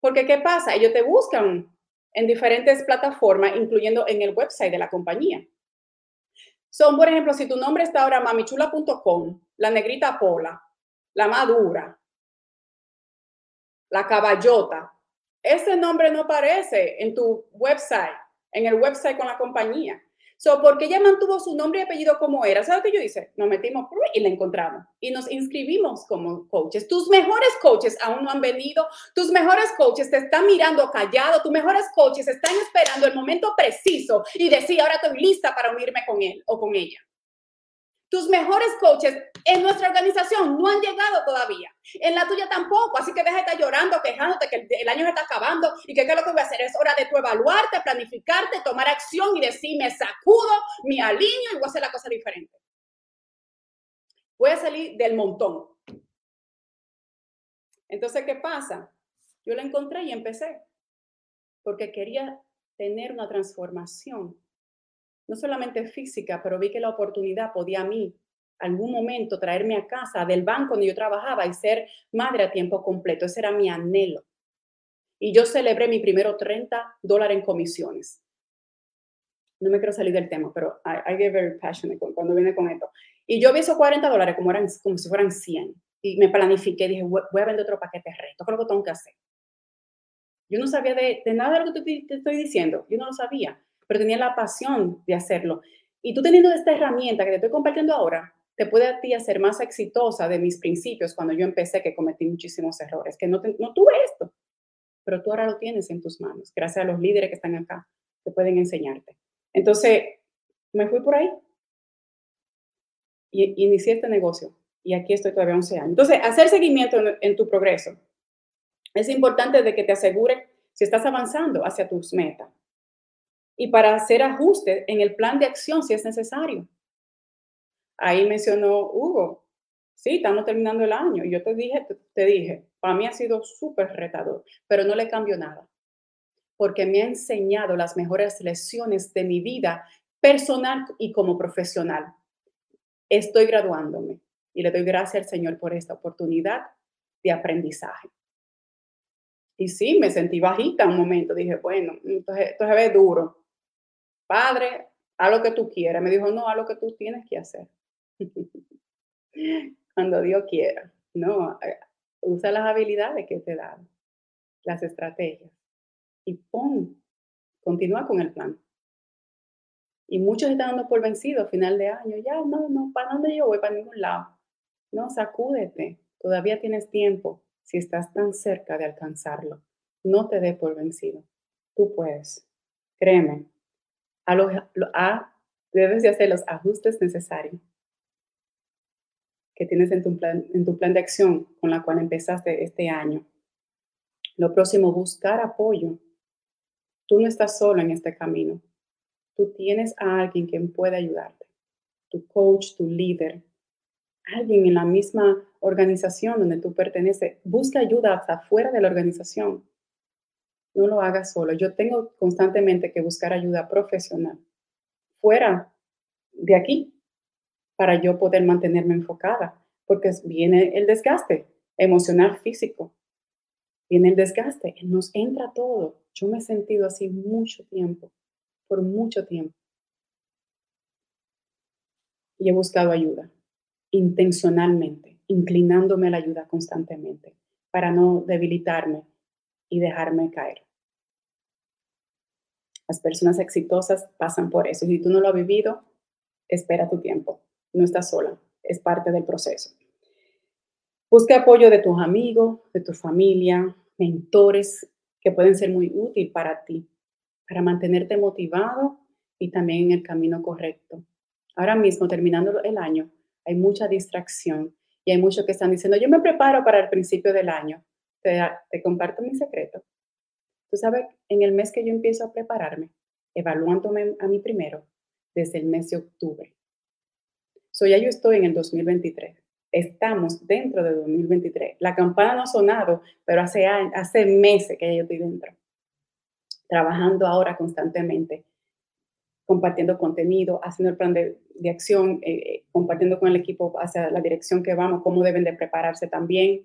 Porque ¿qué pasa? Ellos te buscan en diferentes plataformas, incluyendo en el website de la compañía. Son, por ejemplo, si tu nombre está ahora mamichula.com, la negrita Pola, la madura, la caballota. Ese nombre no aparece en tu website, en el website con la compañía. So, porque ella mantuvo su nombre y apellido como era, ¿sabes lo que yo hice? Nos metimos y la encontramos y nos inscribimos como coaches. Tus mejores coaches aún no han venido, tus mejores coaches te están mirando callado, tus mejores coaches están esperando el momento preciso y decir, ahora estoy lista para unirme con él o con ella. Tus mejores coaches en nuestra organización no han llegado todavía. En la tuya tampoco. Así que deja de estar llorando, quejándote que el año se está acabando y que qué es lo que voy a hacer. Es hora de tu evaluarte, planificarte, tomar acción y decir, me sacudo, me alineo y voy a hacer la cosa diferente. Voy a salir del montón. Entonces, ¿qué pasa? Yo la encontré y empecé. Porque quería tener una transformación no solamente física, pero vi que la oportunidad podía a mí algún momento traerme a casa del banco donde yo trabajaba y ser madre a tiempo completo. Ese era mi anhelo. Y yo celebré mi primero 30 dólares en comisiones. No me quiero salir del tema, pero I, get very passionate cuando viene con esto. Y yo vi esos 40 dólares como, eran, como si fueran 100. Y me planifiqué, dije, voy a vender otro paquete de reto, creo que tengo que hacer. Yo no sabía de, nada de lo que te estoy diciendo, yo no lo sabía pero tenía la pasión de hacerlo. Y tú teniendo esta herramienta que te estoy compartiendo ahora, te puede a ti hacer más exitosa de mis principios cuando yo empecé, que cometí muchísimos errores, que no, tuve esto, pero tú ahora lo tienes en tus manos, gracias a los líderes que están acá, que pueden enseñarte. Entonces, me fui por ahí y, inicié este negocio y aquí estoy todavía 11 años. Entonces, hacer seguimiento en, en tu progreso. Es importante de que te asegure si estás avanzando hacia tus metas y para hacer ajustes en el plan de acción si es necesario. Ahí mencionó Hugo, sí, estamos terminando el año y yo te dije, te, dije, para mí ha sido súper retador, pero no le cambio nada, porque me ha enseñado las mejores lecciones de mi vida personal y como profesional. Estoy graduándome y le doy gracias al Señor por esta oportunidad de aprendizaje. Y sí, me sentí bajita un momento. Dije, bueno, entonces, esto se ve duro padre, haz lo que tú quieras. Me dijo, no, haz lo que tú tienes que hacer. Cuando Dios quiera. No, eh, usa las habilidades que te dan, las estrategias. Y pon, continúa con el plan. Y muchos están dando por vencido a final de año. Ya, no, no, ¿para dónde yo voy? Para ningún lado. No, sacúdete. Todavía tienes tiempo si estás tan cerca de alcanzarlo. No te dé por vencido. Tú puedes. Créeme, a, debes de hacer los ajustes necesarios que tienes en tu, plan, en tu plan de acción con la cual empezaste este año. Lo próximo, buscar apoyo. Tú no estás solo en este camino. Tú tienes a alguien que puede ayudarte. Tu coach, tu líder, alguien en la misma organización donde tú perteneces. Busca ayuda hasta afuera de la organización no lo hagas solo. Yo tengo constantemente que buscar ayuda profesional fuera de aquí para yo poder mantenerme enfocada, porque viene el desgaste emocional, físico. Viene el desgaste, nos entra todo. Yo me he sentido así mucho tiempo, por mucho tiempo. Y he buscado ayuda, intencionalmente, inclinándome a la ayuda constantemente, para no debilitarme y dejarme caer. Las personas exitosas pasan por eso. Si tú no lo has vivido, espera tu tiempo. No estás sola, es parte del proceso. Busca apoyo de tus amigos, de tu familia, mentores que pueden ser muy útiles para ti, para mantenerte motivado y también en el camino correcto. Ahora mismo, terminando el año, hay mucha distracción y hay muchos que están diciendo, yo me preparo para el principio del año. Te, te comparto mi secreto. Tú sabes, en el mes que yo empiezo a prepararme, evaluándome a mí primero, desde el mes de octubre. So ya yo estoy en el 2023. Estamos dentro de 2023. La campana no ha sonado, pero hace, hace meses que yo estoy dentro. Trabajando ahora constantemente, compartiendo contenido, haciendo el plan de, acción, eh, eh, compartiendo con el equipo hacia la dirección que vamos, cómo deben de prepararse también.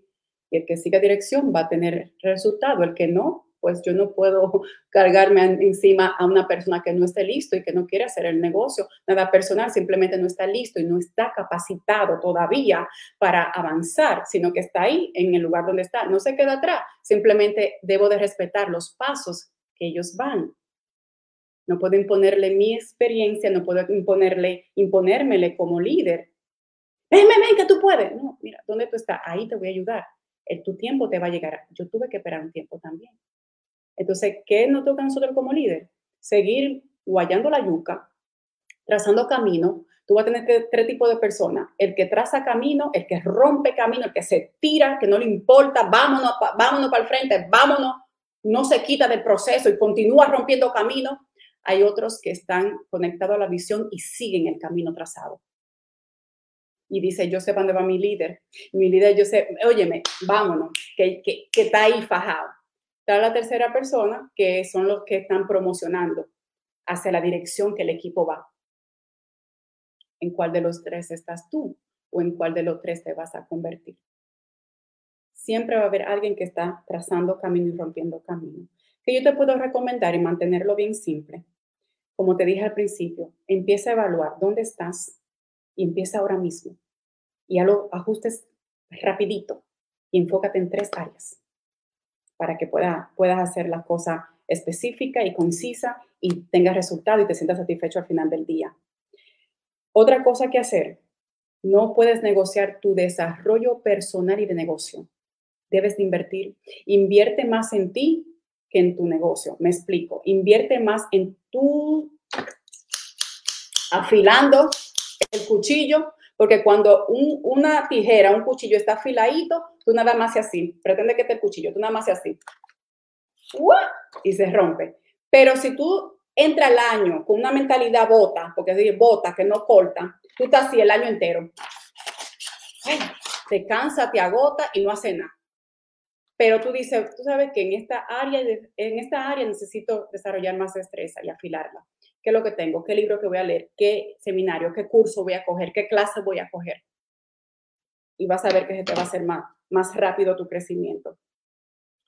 Y el que siga dirección va a tener resultado. El que no, pues yo no puedo cargarme encima a una persona que no esté listo y que no quiere hacer el negocio. Nada personal, simplemente no está listo y no está capacitado todavía para avanzar, sino que está ahí en el lugar donde está. No se queda atrás, simplemente debo de respetar los pasos que ellos van. No puedo imponerle mi experiencia, no puedo imponerle, imponérmele como líder. Ven, ven, ven, que tú puedes. No, mira, ¿dónde tú estás? Ahí te voy a ayudar. El, tu tiempo te va a llegar. Yo tuve que esperar un tiempo también. Entonces, ¿qué nos toca a nosotros como líder? Seguir guayando la yuca, trazando camino. Tú vas a tener tres tipos de personas. El que traza camino, el que rompe camino, el que se tira, que no le importa, vámonos, vámonos para el frente, vámonos, no se quita del proceso y continúa rompiendo camino. Hay otros que están conectados a la visión y siguen el camino trazado. Y dice, yo sé dónde va mi líder. Mi líder, yo sé, óyeme, vámonos, que, que, que está ahí fajado la tercera persona, que son los que están promocionando hacia la dirección que el equipo va. ¿En cuál de los tres estás tú o en cuál de los tres te vas a convertir? Siempre va a haber alguien que está trazando camino y rompiendo camino. Que yo te puedo recomendar y mantenerlo bien simple. Como te dije al principio, empieza a evaluar dónde estás y empieza ahora mismo. Y a lo ajustes rapidito y enfócate en tres áreas para que pueda, puedas hacer la cosa específica y concisa y tengas resultado y te sientas satisfecho al final del día. Otra cosa que hacer, no puedes negociar tu desarrollo personal y de negocio. Debes de invertir. Invierte más en ti que en tu negocio. Me explico. Invierte más en tu afilando el cuchillo porque cuando una tijera, un cuchillo está afiladito, tú nada más haces así. Pretende que te el cuchillo, tú nada más haces así. Y se rompe. Pero si tú entras al año con una mentalidad bota, porque es bota, que no corta, tú estás así el año entero. te cansa, te agota y no hace nada. Pero tú dices, tú sabes que en esta área, en esta área necesito desarrollar más destreza y afilarla qué es lo que tengo, qué libro que voy a leer, qué seminario, qué curso voy a coger, qué clase voy a coger. Y vas a ver que se te va a hacer más, más rápido tu crecimiento.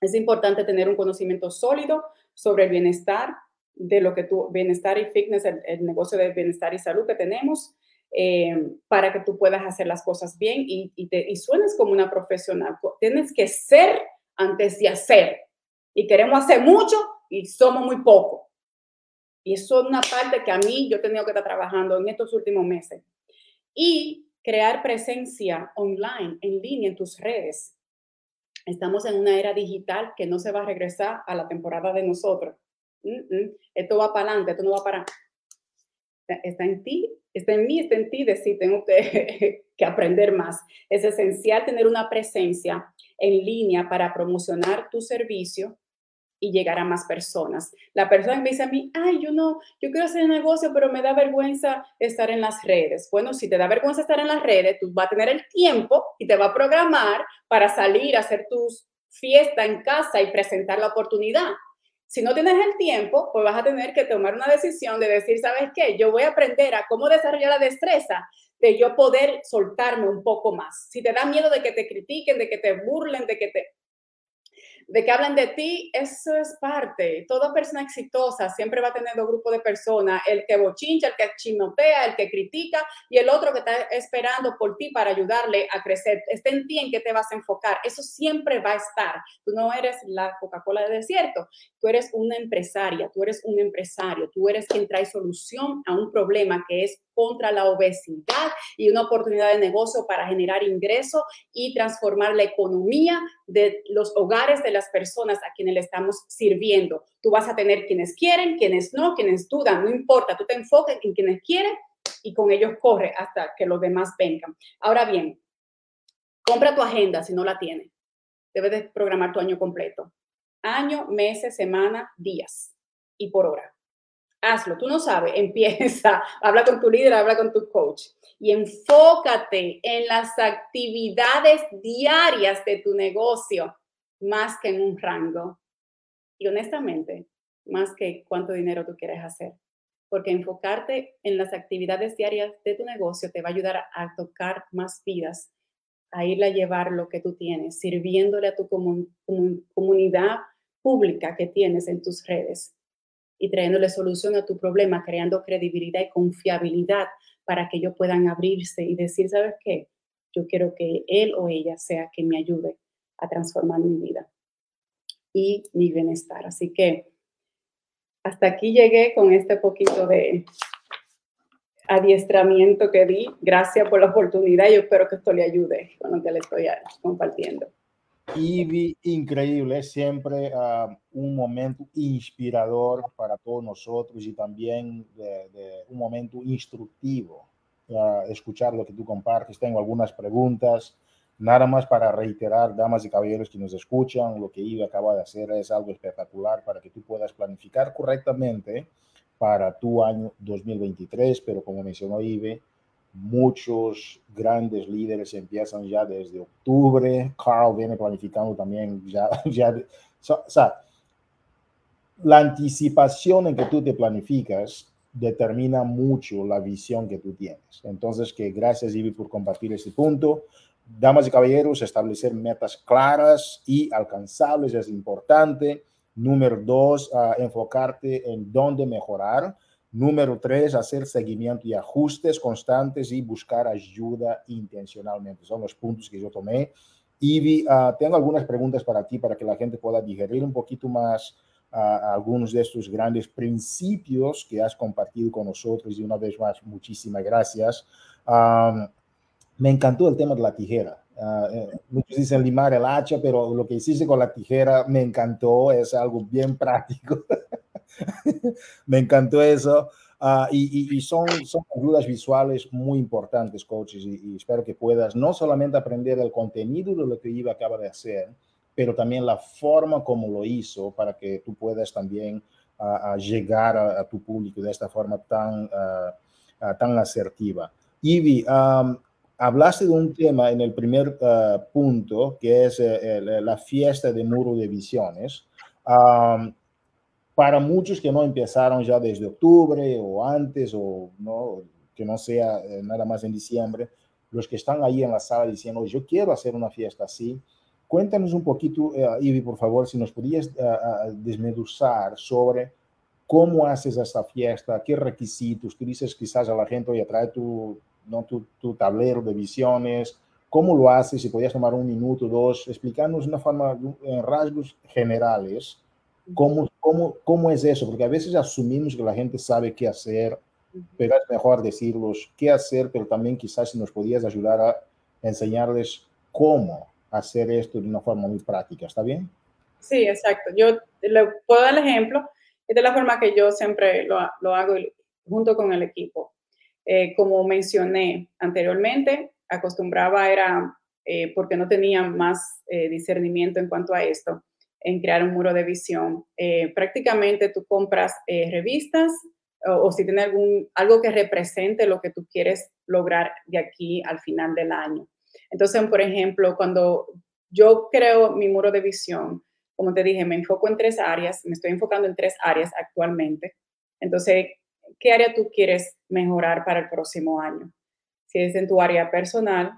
Es importante tener un conocimiento sólido sobre el bienestar, de lo que tu bienestar y fitness, el, negocio de bienestar y salud que tenemos, eh, para que tú puedas hacer las cosas bien y, y, te, y suenes como una profesional. Tienes que ser antes de hacer. Y queremos hacer mucho y somos muy poco. Y eso es una parte que a mí yo he tenido que estar trabajando en estos últimos meses. Y crear presencia online, en línea, en tus redes. Estamos en una era digital que no se va a regresar a la temporada de nosotros. Esto va para adelante, esto no va para... Está en ti, está en mí, está en ti decir, tengo que, que aprender más. Es esencial tener una presencia en línea para promocionar tu servicio y llegar a más personas. La persona me dice a mí, ay, yo no, yo quiero hacer negocio, pero me da vergüenza estar en las redes. Bueno, si te da vergüenza estar en las redes, tú vas a tener el tiempo y te va a programar para salir a hacer tus fiesta en casa y presentar la oportunidad. Si no tienes el tiempo, pues vas a tener que tomar una decisión de decir, ¿sabes qué? Yo voy a aprender a cómo desarrollar la destreza de yo poder soltarme un poco más. Si te da miedo de que te critiquen, de que te burlen, de que te de que hablan de ti, eso es parte. Toda persona exitosa siempre va a tener dos de personas, el que bochincha, el que chinotea, el que critica y el otro que está esperando por ti para ayudarle a crecer. Está en ti en qué te vas a enfocar. Eso siempre va a estar. Tú no eres la Coca-Cola del desierto, tú eres una empresaria, tú eres un empresario, tú eres quien trae solución a un problema que es contra la obesidad y una oportunidad de negocio para generar ingresos y transformar la economía de los hogares de las personas a quienes le estamos sirviendo. Tú vas a tener quienes quieren, quienes no, quienes dudan, no importa, tú te enfoques en quienes quieren y con ellos corre hasta que los demás vengan. Ahora bien, compra tu agenda si no la tienes. Debes de programar tu año completo. Año, meses, semana, días y por hora hazlo. Tú no sabes, empieza, habla con tu líder, habla con tu coach y enfócate en las actividades diarias de tu negocio más que en un rango. Y honestamente, más que cuánto dinero tú quieres hacer. Porque enfocarte en las actividades diarias de tu negocio te va a ayudar a, tocar más vidas, a irle a llevar lo que tú tienes, sirviéndole a tu comunidad pública que tienes en tus redes y trayéndole solución a tu problema, creando credibilidad y confiabilidad para que ellos puedan abrirse y decir, ¿sabes qué? Yo quiero que él o ella sea que me ayude a transformar mi vida y mi bienestar. Así que hasta aquí llegué con este poquito de adiestramiento que di. Gracias por la oportunidad. Yo espero que esto le ayude con lo que le estoy compartiendo. Ivy, increíble, siempre uh, un momento inspirador para todos nosotros y también un momento instructivo. Uh, escuchar lo que tú compartes. Tengo algunas preguntas. Nada más para reiterar, damas y caballeros que nos escuchan, lo que Ivy acaba de hacer es algo espectacular para que tú puedas planificar correctamente para tu año 2023, pero como mencionó Ivy, muchos grandes líderes empiezan ya desde octubre. Carl viene planificando también ya, ya o sea, la anticipación en que tú te planificas determina mucho la visión que tú tienes. Entonces, que gracias, Ivy, por compartir este punto. Damas y caballeros, establecer metas claras y alcanzables es importante. Número dos, uh, enfocarte en dónde mejorar. Número tres, hacer seguimiento y ajustes constantes y buscar ayuda intencionalmente. Son los puntos que yo tomé. Ivy, uh, tengo algunas preguntas para ti para que la gente pueda digerir un poquito más uh, algunos de estos grandes principios que has compartido con nosotros. Y una vez más, muchísimas gracias. Um, me encantó el tema de la tijera. Uh, muchos dicen limar el hacha, pero lo que hiciste con la tijera me encantó, es algo bien práctico. Me encantó eso. Uh, y, son, son ayudas visuales muy importantes, coaches, y, espero que puedas no solamente aprender el contenido de lo que Iva acaba de hacer, pero también la forma como lo hizo para que tú puedas también uh, llegar a, a, tu público de esta forma tan, uh, tan asertiva. Um, hablaste de un tema en el primer punto, que es eh, la fiesta de muro de visiones. Um, para muchos que no empezaron ya desde octubre o antes, o no, que no sea eh, nada más en diciembre, los que están ahí en la sala diciendo, yo quiero hacer una fiesta así, cuéntanos un poquito, uh, Ivy, por favor, si nos podías uh, desmeduzar sobre cómo haces esta fiesta, qué requisitos, tú dices quizás a la gente, oye, trae tu, ¿no? tu, tu tablero de visiones, cómo lo haces, si podías tomar un minuto, dos, explicarnos de una forma, en rasgos generales, ¿Cómo, cómo, ¿Cómo es eso? Porque a veces asumimos que la gente sabe qué hacer, pero es mejor decirlos qué hacer, pero también quizás si nos podías ayudar a enseñarles cómo hacer esto de una forma muy práctica. ¿Está bien? Sí, exacto. Yo le puedo dar el ejemplo. Es de la forma que yo siempre lo, lo hago junto con el equipo. Eh, como mencioné anteriormente, acostumbraba era, eh, porque no tenía más eh, discernimiento en cuanto a esto, en crear un muro de visión. Eh, prácticamente tú compras eh, revistas o, si tienes algún, algo que represente lo que tú quieres lograr de aquí al final del año. Entonces, por ejemplo, cuando yo creo mi muro de visión, como te dije, me enfoco en tres áreas, me estoy enfocando en tres áreas actualmente. Entonces, ¿qué área tú quieres mejorar para el próximo año? Si es en tu área personal,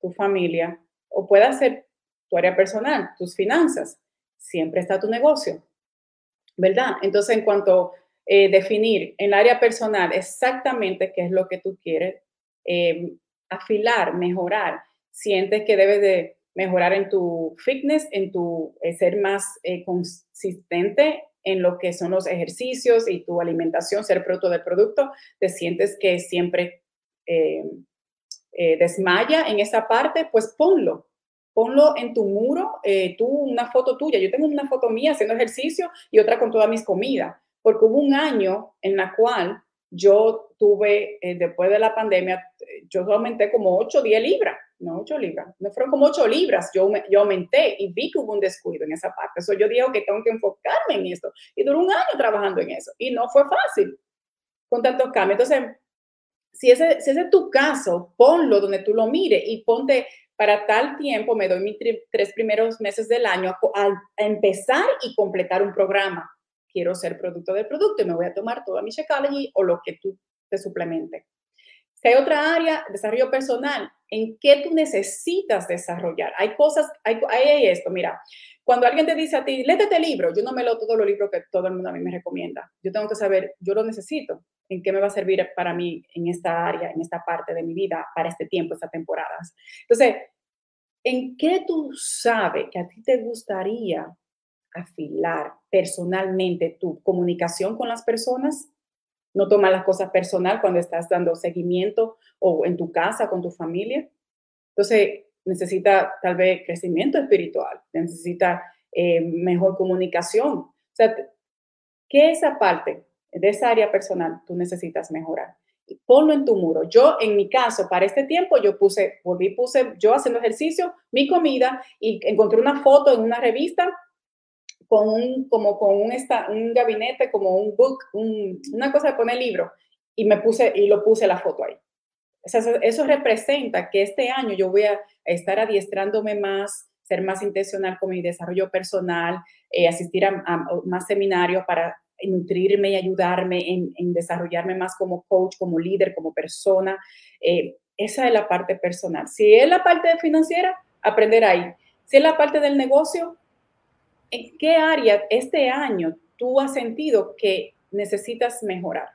tu familia, o puede ser tu área personal, tus finanzas siempre está tu negocio, ¿verdad? Entonces, en cuanto a eh, definir en el área personal exactamente qué es lo que tú quieres, eh, afilar, mejorar, sientes que debes de mejorar en tu fitness, en tu eh, ser más consistente en lo que son los ejercicios y tu alimentación, ser producto del producto, te sientes que siempre desmaya en esa parte, pues ponlo, ponlo en tu muro, eh, tú una foto tuya. Yo tengo una foto mía haciendo ejercicio y otra con todas mis comidas, porque hubo un año en la cual yo tuve, eh, después de la pandemia, yo aumenté como 8 o 10 libras, no 8 libras, me fueron como 8 libras, yo, yo aumenté y vi que hubo un descuido en esa parte. Eso yo digo que tengo que enfocarme en esto. Y duró un año trabajando en eso y no fue fácil con tantos cambios. Entonces, si ese, si ese es tu caso, ponlo donde tú lo mires y ponte para tal tiempo me doy mis tres primeros meses del año a, empezar y completar un programa. Quiero ser producto del producto y me voy a tomar toda mi Shakeology o lo que tú te suplemente. Si hay otra área, desarrollo personal, ¿en qué tú necesitas desarrollar? Hay cosas, hay, hay esto, mira, cuando alguien te dice a ti, léete este libro, yo no me leo todos los libros que todo el mundo a mí me recomienda. Yo tengo que saber, yo lo necesito, en qué me va a servir para mí en esta área, en esta parte de mi vida, para este tiempo, estas temporadas. Entonces, ¿en qué tú sabes que a ti te gustaría afilar personalmente tu comunicación con las personas? No tomar las cosas personal cuando estás dando seguimiento o en tu casa con tu familia. Entonces, necesita tal vez crecimiento espiritual, necesita eh, mejor comunicación. O sea, ¿qué esa parte de esa área personal tú necesitas mejorar? ponlo en tu muro. Yo, en mi caso, para este tiempo, yo puse, volví, puse yo haciendo ejercicio, mi comida y encontré una foto en una revista con un, como con un, un gabinete, como un book, una cosa de poner libro y me puse, y lo puse la foto ahí. Eso representa que este año yo voy a estar adiestrándome más, ser más intencional con mi desarrollo personal, eh, asistir a, a, más seminarios para nutrirme y ayudarme en, desarrollarme más como coach, como líder, como persona. Eh, esa es la parte personal. Si es la parte financiera, aprender ahí. Si es la parte del negocio, ¿en qué área este año tú has sentido que necesitas mejorar?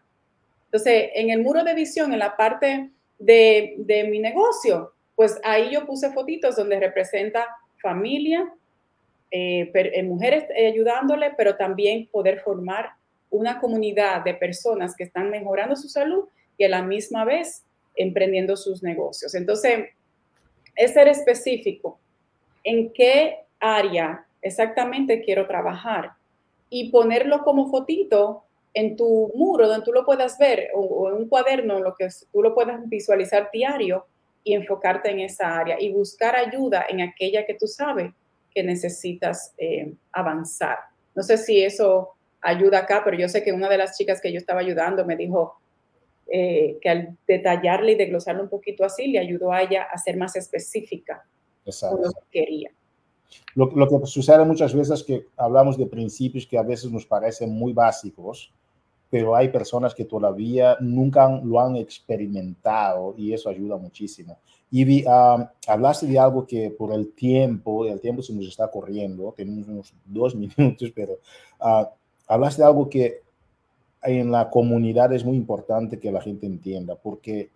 Entonces, en el muro de visión, en la parte de, de mi negocio, pues ahí yo puse fotitos donde representa familia, eh, eh, mujeres eh, ayudándole, pero también poder formar una comunidad de personas que están mejorando su salud y a la misma vez emprendiendo sus negocios. Entonces, es ser específico en qué área exactamente quiero trabajar y ponerlo como fotito en tu muro donde tú lo puedas ver o, en un cuaderno, lo que tú lo puedas visualizar diario y enfocarte en esa área y buscar ayuda en aquella que tú sabes que necesitas eh, avanzar. No sé si eso ayuda acá, pero yo sé que una de las chicas que yo estaba ayudando me dijo eh, que al detallarle y desglosarle un poquito así, le ayudó a ella a ser más específica Exacto. lo que quería. Lo, lo, que sucede muchas veces es que hablamos de principios que a veces nos parecen muy básicos, pero hay personas que todavía nunca lo han experimentado y eso ayuda muchísimo. Y hablaste de algo que por el tiempo, el tiempo se nos está corriendo, tenemos unos dos minutos, pero uh, hablaste de algo que en la comunidad es muy importante que la gente entienda, porque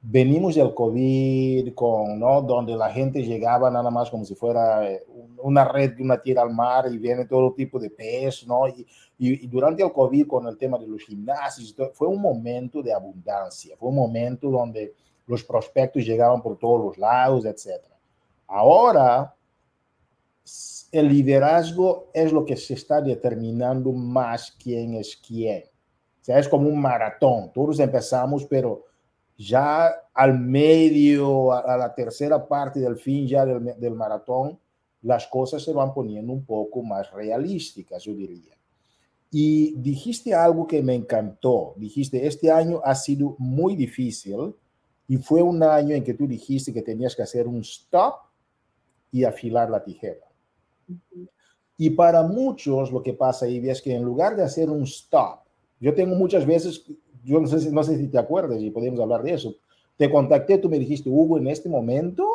venimos del COVID, con, ¿no? donde la gente llegaba nada más como si fuera eh, una red de una tierra al mar y viene todo tipo de pez, ¿no? Y, y, durante el COVID con el tema de los gimnasios, fue un momento de abundancia, fue un momento donde los prospectos llegaban por todos los lados, etc. Ahora, el liderazgo es lo que se está determinando más quién es quién. O sea, es como un maratón. Todos empezamos, pero ya al medio, a, la tercera parte del fin ya del, del maratón, las cosas se van poniendo un poco más realísticas, yo diría. Y dijiste algo que me encantó. Dijiste, este año ha sido muy difícil y fue un año en que tú dijiste que tenías que hacer un stop y afilar la tijera. Y para muchos lo que pasa ahí es que en lugar de hacer un stop, yo tengo muchas veces, yo no sé, si, no sé si te acuerdas y podemos hablar de eso, te contacté, tú me dijiste, Hugo, en este momento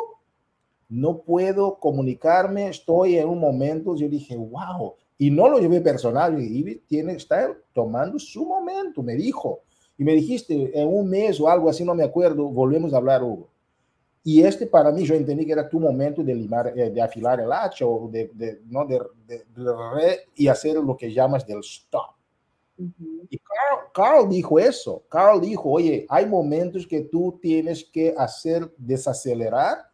no puedo comunicarme, estoy en un momento, yo dije, wow, y no lo llevé personal, y tiene, está tomando su momento, me dijo, y me dijiste, en un mes o algo así, no me acuerdo, volvemos a hablar, Hugo. Y este para mí, yo entendí que era tu momento de, limar, eh, de afilar el hacha o de, de ¿no? de, re, y hacer lo que llamas del stop. Y Carl, Carl, dijo eso. Carl dijo, oye, hay momentos que tú tienes que hacer desacelerar,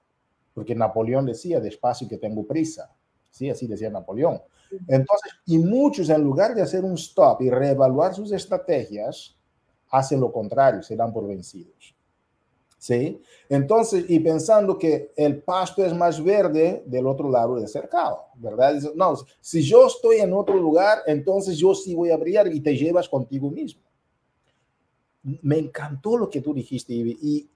porque Napoleón decía, despacio que tengo prisa. Sí, así decía Napoleón. Entonces, y muchos en lugar de hacer un stop y reevaluar sus estrategias, hacen lo contrario, se dan por vencidos. ¿Sí? Entonces, y pensando que el pasto es más verde del otro lado del cercado, ¿verdad? No, si yo estoy en otro lugar, entonces yo sí voy a brillar y te llevas contigo mismo. Me encantó lo que tú dijiste, y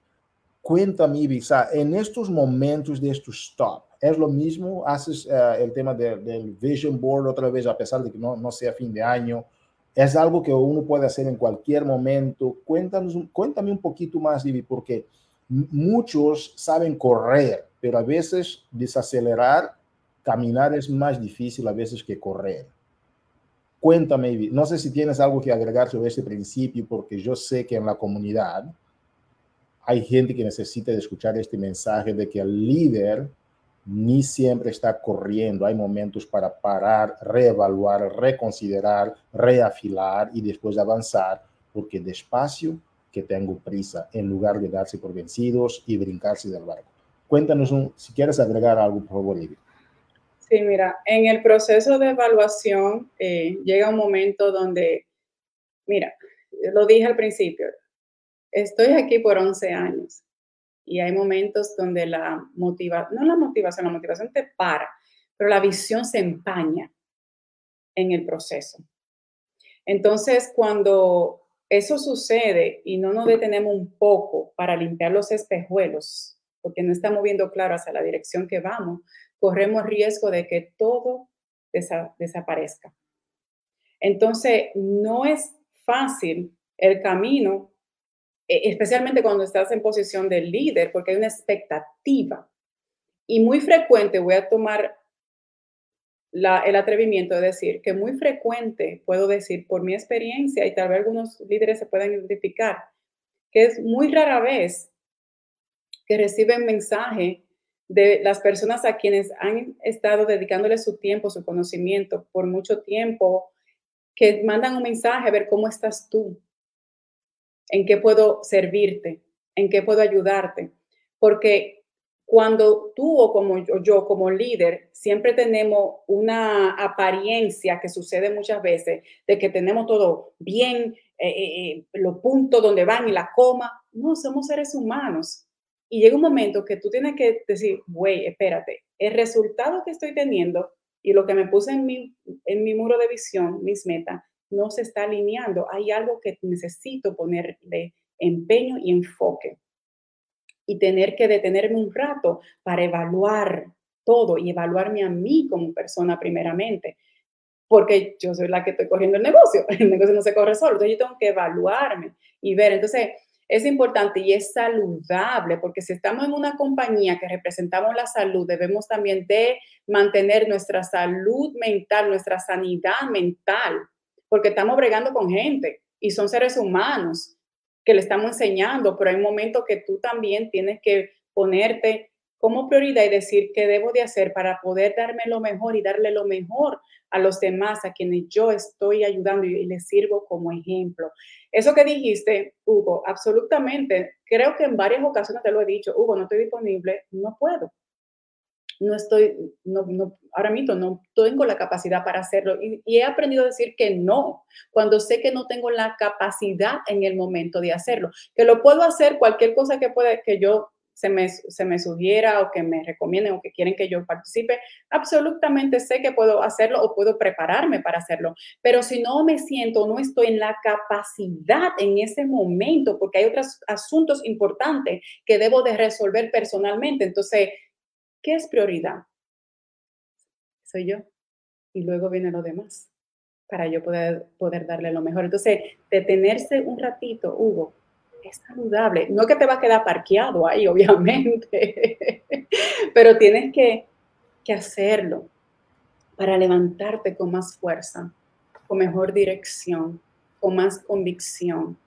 cuéntame, Ivy, en estos momentos de estos stop, ¿es lo mismo? ¿Haces uh, el tema de, del vision board otra vez, a pesar de que no, sea fin de año? Es algo que uno puede hacer en cualquier momento. Cuéntanos, cuéntame un poquito más, Ivy, porque muchos saben correr, pero a veces desacelerar, caminar es más difícil a veces que correr. Cuéntame, Ivy, no sé si tienes algo que agregar sobre este principio, porque yo sé que en la comunidad hay gente que necesita escuchar este mensaje de que el líder ni siempre está corriendo. Hay momentos para parar, reevaluar, reconsiderar, reafilar y después avanzar, porque despacio que tengo prisa, en lugar de darse por vencidos y brincarse del barco. Cuéntanos si quieres agregar algo, por favor, Sí, mira, en el proceso de evaluación eh, llega un momento donde, mira, lo dije al principio, estoy aquí por 11 años y hay momentos donde la motivación, no la motivación, la motivación te para, pero la visión se empaña en el proceso. Entonces, cuando eso sucede y no nos detenemos un poco para limpiar los espejuelos, porque no estamos viendo claro hacia la dirección que vamos, corremos riesgo de que todo desaparezca. Entonces, no es fácil el camino especialmente cuando estás en posición de líder, porque hay una expectativa. Y muy frecuente, voy a tomar el atrevimiento de decir que muy frecuente, puedo decir por mi experiencia, y tal vez algunos líderes se puedan identificar, que es muy rara vez que reciben mensaje de las personas a quienes han estado dedicándole su tiempo, su conocimiento por mucho tiempo, que mandan un mensaje a ver cómo estás tú, en qué puedo servirte, en qué puedo ayudarte. Porque cuando tú o como yo, como líder, siempre tenemos una apariencia que sucede muchas veces de que tenemos todo bien, eh, eh, eh, los puntos donde van y la coma. No, somos seres humanos. Y llega un momento que tú tienes que decir, güey, espérate, el resultado que estoy teniendo y lo que me puse en mi, en mi muro de visión, mis metas, no se está alineando. Hay algo que necesito ponerle empeño y enfoque. Y tener que detenerme un rato para evaluar todo y evaluarme a mí como persona primeramente. Porque yo soy la que estoy corriendo el negocio. El negocio no se corre solo. Entonces yo tengo que evaluarme y ver. Entonces es importante y es saludable porque si estamos en una compañía que representamos la salud, debemos también de mantener nuestra salud mental, nuestra sanidad mental porque estamos bregando con gente y son seres humanos que le estamos enseñando, pero hay momentos que tú también tienes que ponerte como prioridad y decir qué debo de hacer para poder darme lo mejor y darle lo mejor a los demás, a quienes yo estoy ayudando y les sirvo como ejemplo. Eso que dijiste, Hugo, absolutamente, creo que en varias ocasiones te lo he dicho, Hugo, no estoy disponible, no puedo no estoy, no, no, ahora mismo no tengo la capacidad para hacerlo. Y, he aprendido a decir que no, cuando sé que no tengo la capacidad en el momento de hacerlo, que lo puedo hacer cualquier cosa que pueda, que yo se me, se me sugiera o que me recomienden o que quieren que yo participe, absolutamente sé que puedo hacerlo o puedo prepararme para hacerlo. Pero si no me siento, no estoy en la capacidad en ese momento, porque hay otros asuntos importantes que debo de resolver personalmente, entonces ¿Qué es prioridad? Soy yo. Y luego viene lo demás para yo poder, poder darle lo mejor. Entonces, detenerse un ratito, Hugo, es saludable. No que te va a quedar parqueado ahí, obviamente, pero tienes que, que hacerlo para levantarte con más fuerza, con mejor dirección, con más convicción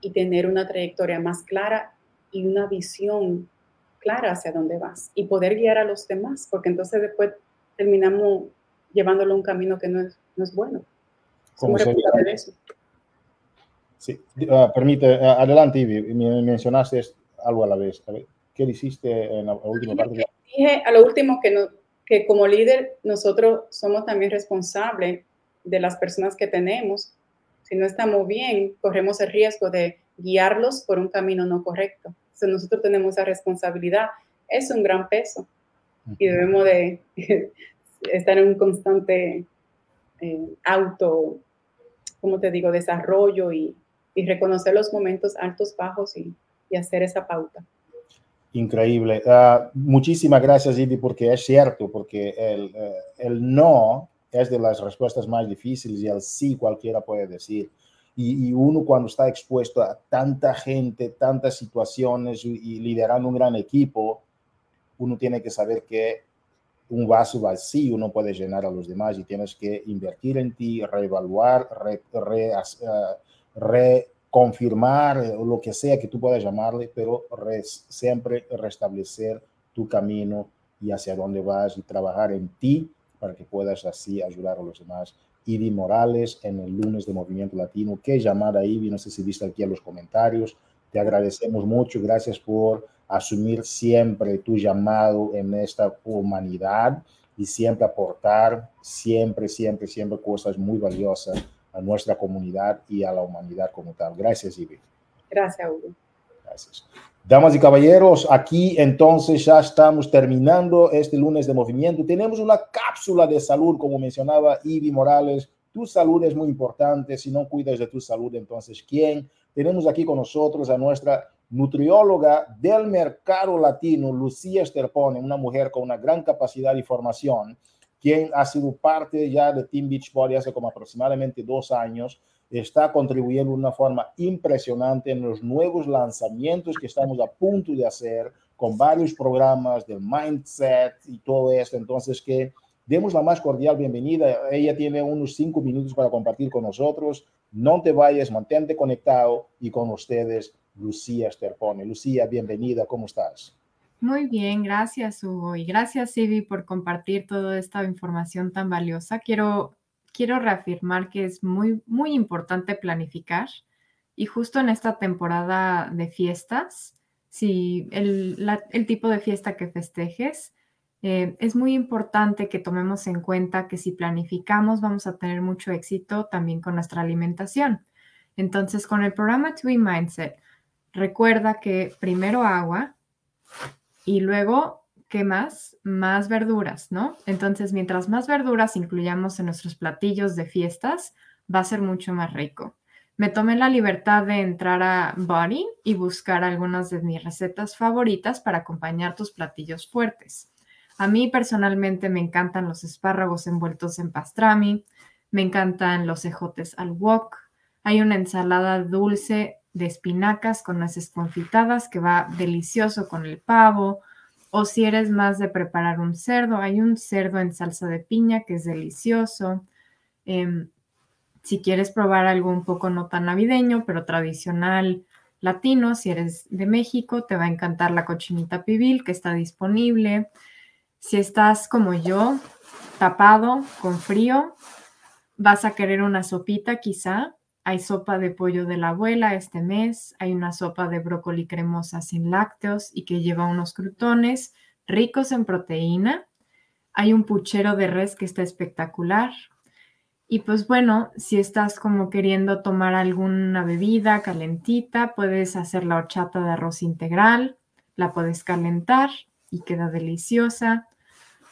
y tener una trayectoria más clara y una visión clara hacia dónde vas y poder guiar a los demás, porque entonces después terminamos llevándolo a un camino que no es, no es bueno. ¿Cómo se eso. Sí, uh, permite, uh, adelante, Ivy, mencionaste algo a la vez. ¿Qué hiciste en la última parte? Dije a lo último que, no, que como líder nosotros somos también responsables de las personas que tenemos. Si no estamos bien, corremos el riesgo de guiarlos por un camino no correcto. Entonces nosotros tenemos esa responsabilidad. Es un gran peso y debemos de estar en un constante eh, auto, como te digo, desarrollo y, y, reconocer los momentos altos, bajos y, y hacer esa pauta. Increíble. Uh, muchísimas gracias, Ivy, porque es cierto, porque el, uh, el, no es de las respuestas más difíciles y el sí cualquiera puede decir. Y, uno cuando está expuesto a tanta gente, tantas situaciones y, liderando un gran equipo, uno tiene que saber que un vaso vacío no puede llenar a los demás y tienes que invertir en ti, reevaluar, re, re, uh, reconfirmar, eh, lo que sea que tú puedas llamarle, pero siempre restablecer tu camino y hacia dónde vas y trabajar en ti para que puedas así ayudar a los demás. Ivy Morales en el lunes de Movimiento Latino. Qué llamada, Ivy. No sé si viste aquí en los comentarios. Te agradecemos mucho. Gracias por asumir siempre tu llamado en esta humanidad y siempre aportar, siempre, siempre, siempre cosas muy valiosas a nuestra comunidad y a la humanidad como tal. Gracias, Ivy. Gracias, Hugo. Gracias. Damas y caballeros, aquí entonces ya estamos terminando este lunes de movimiento. Tenemos una cápsula de salud, como mencionaba Ivy Morales. Tu salud es muy importante. Si no cuidas de tu salud, entonces, ¿quién? Tenemos aquí con nosotros a nuestra nutrióloga del mercado latino, Lucía Esterpone, una mujer con una gran capacidad y formación, quien ha sido parte ya de Team Beachbody hace como aproximadamente dos años, está contribuyendo de una forma impresionante en los nuevos lanzamientos que estamos a punto de hacer con varios programas de mindset y todo esto. Entonces, que demos la más cordial bienvenida. Ella tiene unos cinco minutos para compartir con nosotros. No te vayas, mantente conectado y con ustedes Lucía Esterpone. Lucía, bienvenida, ¿cómo estás? Muy bien, gracias Hugo y gracias Ivy por compartir toda esta información tan valiosa. Quiero, quiero reafirmar que es muy, muy importante planificar y justo en esta temporada de fiestas, si el, tipo de fiesta que festejes, eh, es muy importante que tomemos en cuenta que si planificamos vamos a tener mucho éxito también con nuestra alimentación. Entonces, con el programa To Be Mindset, Recuerda que primero agua y luego, ¿qué más? Más verduras, ¿no? Entonces, mientras más verduras incluyamos en nuestros platillos de fiestas, va a ser mucho más rico. Me tomé la libertad de entrar a Body y buscar algunas de mis recetas favoritas para acompañar tus platillos fuertes. A mí personalmente me encantan los espárragos envueltos en pastrami, me encantan los ejotes al wok, hay una ensalada dulce de espinacas con nueces confitadas que va delicioso con el pavo. O si eres más de preparar un cerdo, hay un cerdo en salsa de piña que es delicioso. Em, si quieres probar algo un poco no tan navideño, pero tradicional latino, si eres de México, te va a encantar la cochinita pibil que está disponible. Si estás como yo, tapado, con frío, vas a querer una sopita quizá hay sopa de pollo de la abuela este mes, hay una sopa de brócoli cremosa sin lácteos y que lleva unos crutones ricos en proteína. Hay un puchero de res que está espectacular. Y pues bueno, si estás como queriendo tomar alguna bebida calentita, puedes hacer la horchata de arroz integral, la puedes calentar y queda deliciosa.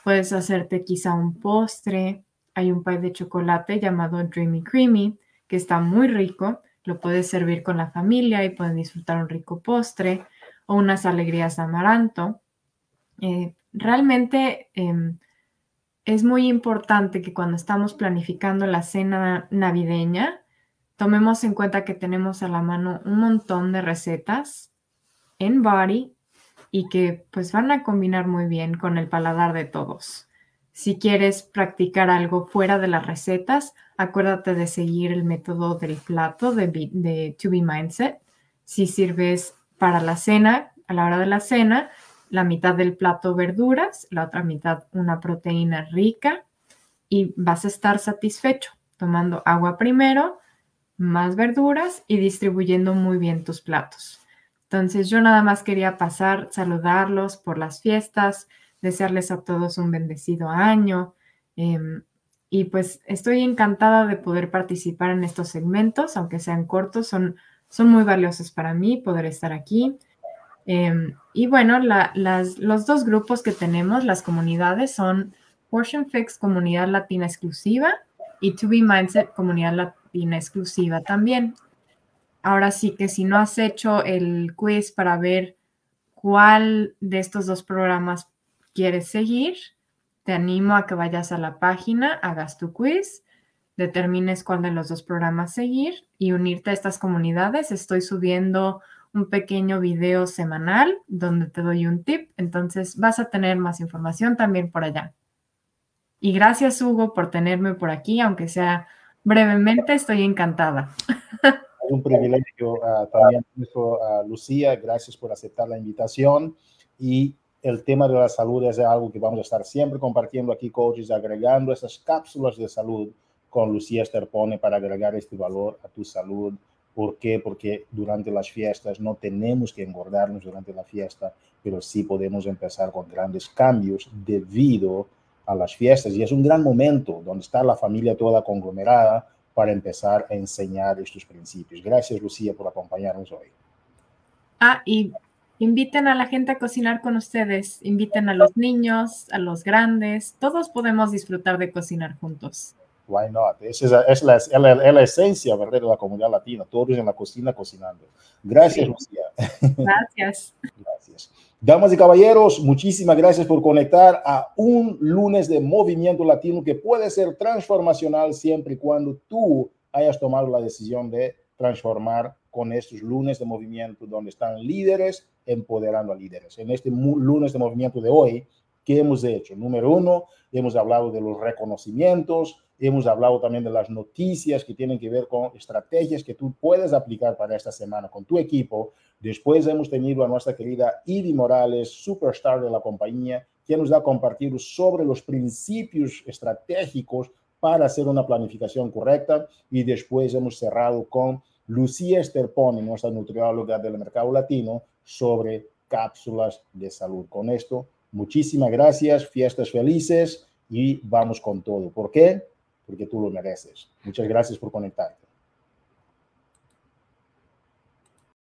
Puedes hacerte quizá un postre. Hay un pie de chocolate llamado Dreamy Creamy que está muy rico. Lo puedes servir con la familia y pueden disfrutar un rico postre o unas alegrías de amaranto. Eh, realmente em, es muy importante que cuando estamos planificando la cena navideña, tomemos en cuenta que tenemos a la mano un montón de recetas en Body y que pues van a combinar muy bien con el paladar de todos. Si quieres practicar algo fuera de las recetas, acuérdate de seguir el método del plato de, de To Be Mindset. Si sirves para la cena, a la hora de la cena, la mitad del plato verduras, la otra mitad una proteína rica y vas a estar satisfecho tomando agua primero, más verduras y distribuyendo muy bien tus platos. Entonces yo nada más quería pasar, saludarlos por las fiestas, desearles a todos un bendecido año. Em, y pues estoy encantada de poder participar en estos segmentos, aunque sean cortos, son, son muy valiosos para mí poder estar aquí. Em, y bueno, las, los dos grupos que tenemos, las comunidades, son Portion Fix, comunidad latina exclusiva, y To Be Mindset, comunidad latina exclusiva también. Ahora sí que si no has hecho el quiz para ver cuál de estos dos programas quieres seguir, te animo a que vayas a la página, hagas tu quiz, determines cuál de los dos programas seguir y unirte a estas comunidades. Estoy subiendo un pequeño video semanal donde te doy un tip, entonces vas a tener más información también por allá. Y gracias, Hugo, por tenerme por aquí, aunque sea brevemente, estoy encantada. Es un privilegio uh, también, Lucía, gracias por aceptar la invitación. Y el tema de la salud es algo que vamos a estar siempre compartiendo aquí, coaches, agregando esas cápsulas de salud con Lucía Esterpone para agregar este valor a tu salud. ¿Por qué? Porque durante las fiestas no tenemos que engordarnos durante la fiesta, pero sí podemos empezar con grandes cambios debido a las fiestas y es un gran momento donde está la familia toda conglomerada para empezar a enseñar estos principios. Gracias, Lucía, por acompañarnos hoy. Ah, y inviten a la gente a cocinar con ustedes, inviten a los niños, a los grandes, todos podemos disfrutar de cocinar juntos. Why not? Esa es, la, es la, esencia ¿verdad? de la comunidad latina, todos en la cocina cocinando. Gracias, Lucía. Gracias. Gracias. Damas y caballeros, muchísimas gracias por conectar a un lunes de movimiento latino que puede ser transformacional siempre y cuando tú hayas tomado la decisión de transformar con estos lunes de movimiento donde están líderes empoderando a líderes. En este lunes de movimiento de hoy, ¿qué hemos hecho? Número uno, hemos hablado de los reconocimientos, hemos hablado también de las noticias que tienen que ver con estrategias que tú puedes aplicar para esta semana con tu equipo Después hemos tenido a nuestra querida Ivy Morales, superstar de la compañía, quien nos ha compartido sobre los principios estratégicos para hacer una planificación correcta. Y después hemos cerrado con Lucía Esterponi, nuestra nutrióloga del mercado latino, sobre cápsulas de salud. Con esto, muchísimas gracias, fiestas felices y vamos con todo. ¿Por qué? Porque tú lo mereces. Muchas gracias por conectarte.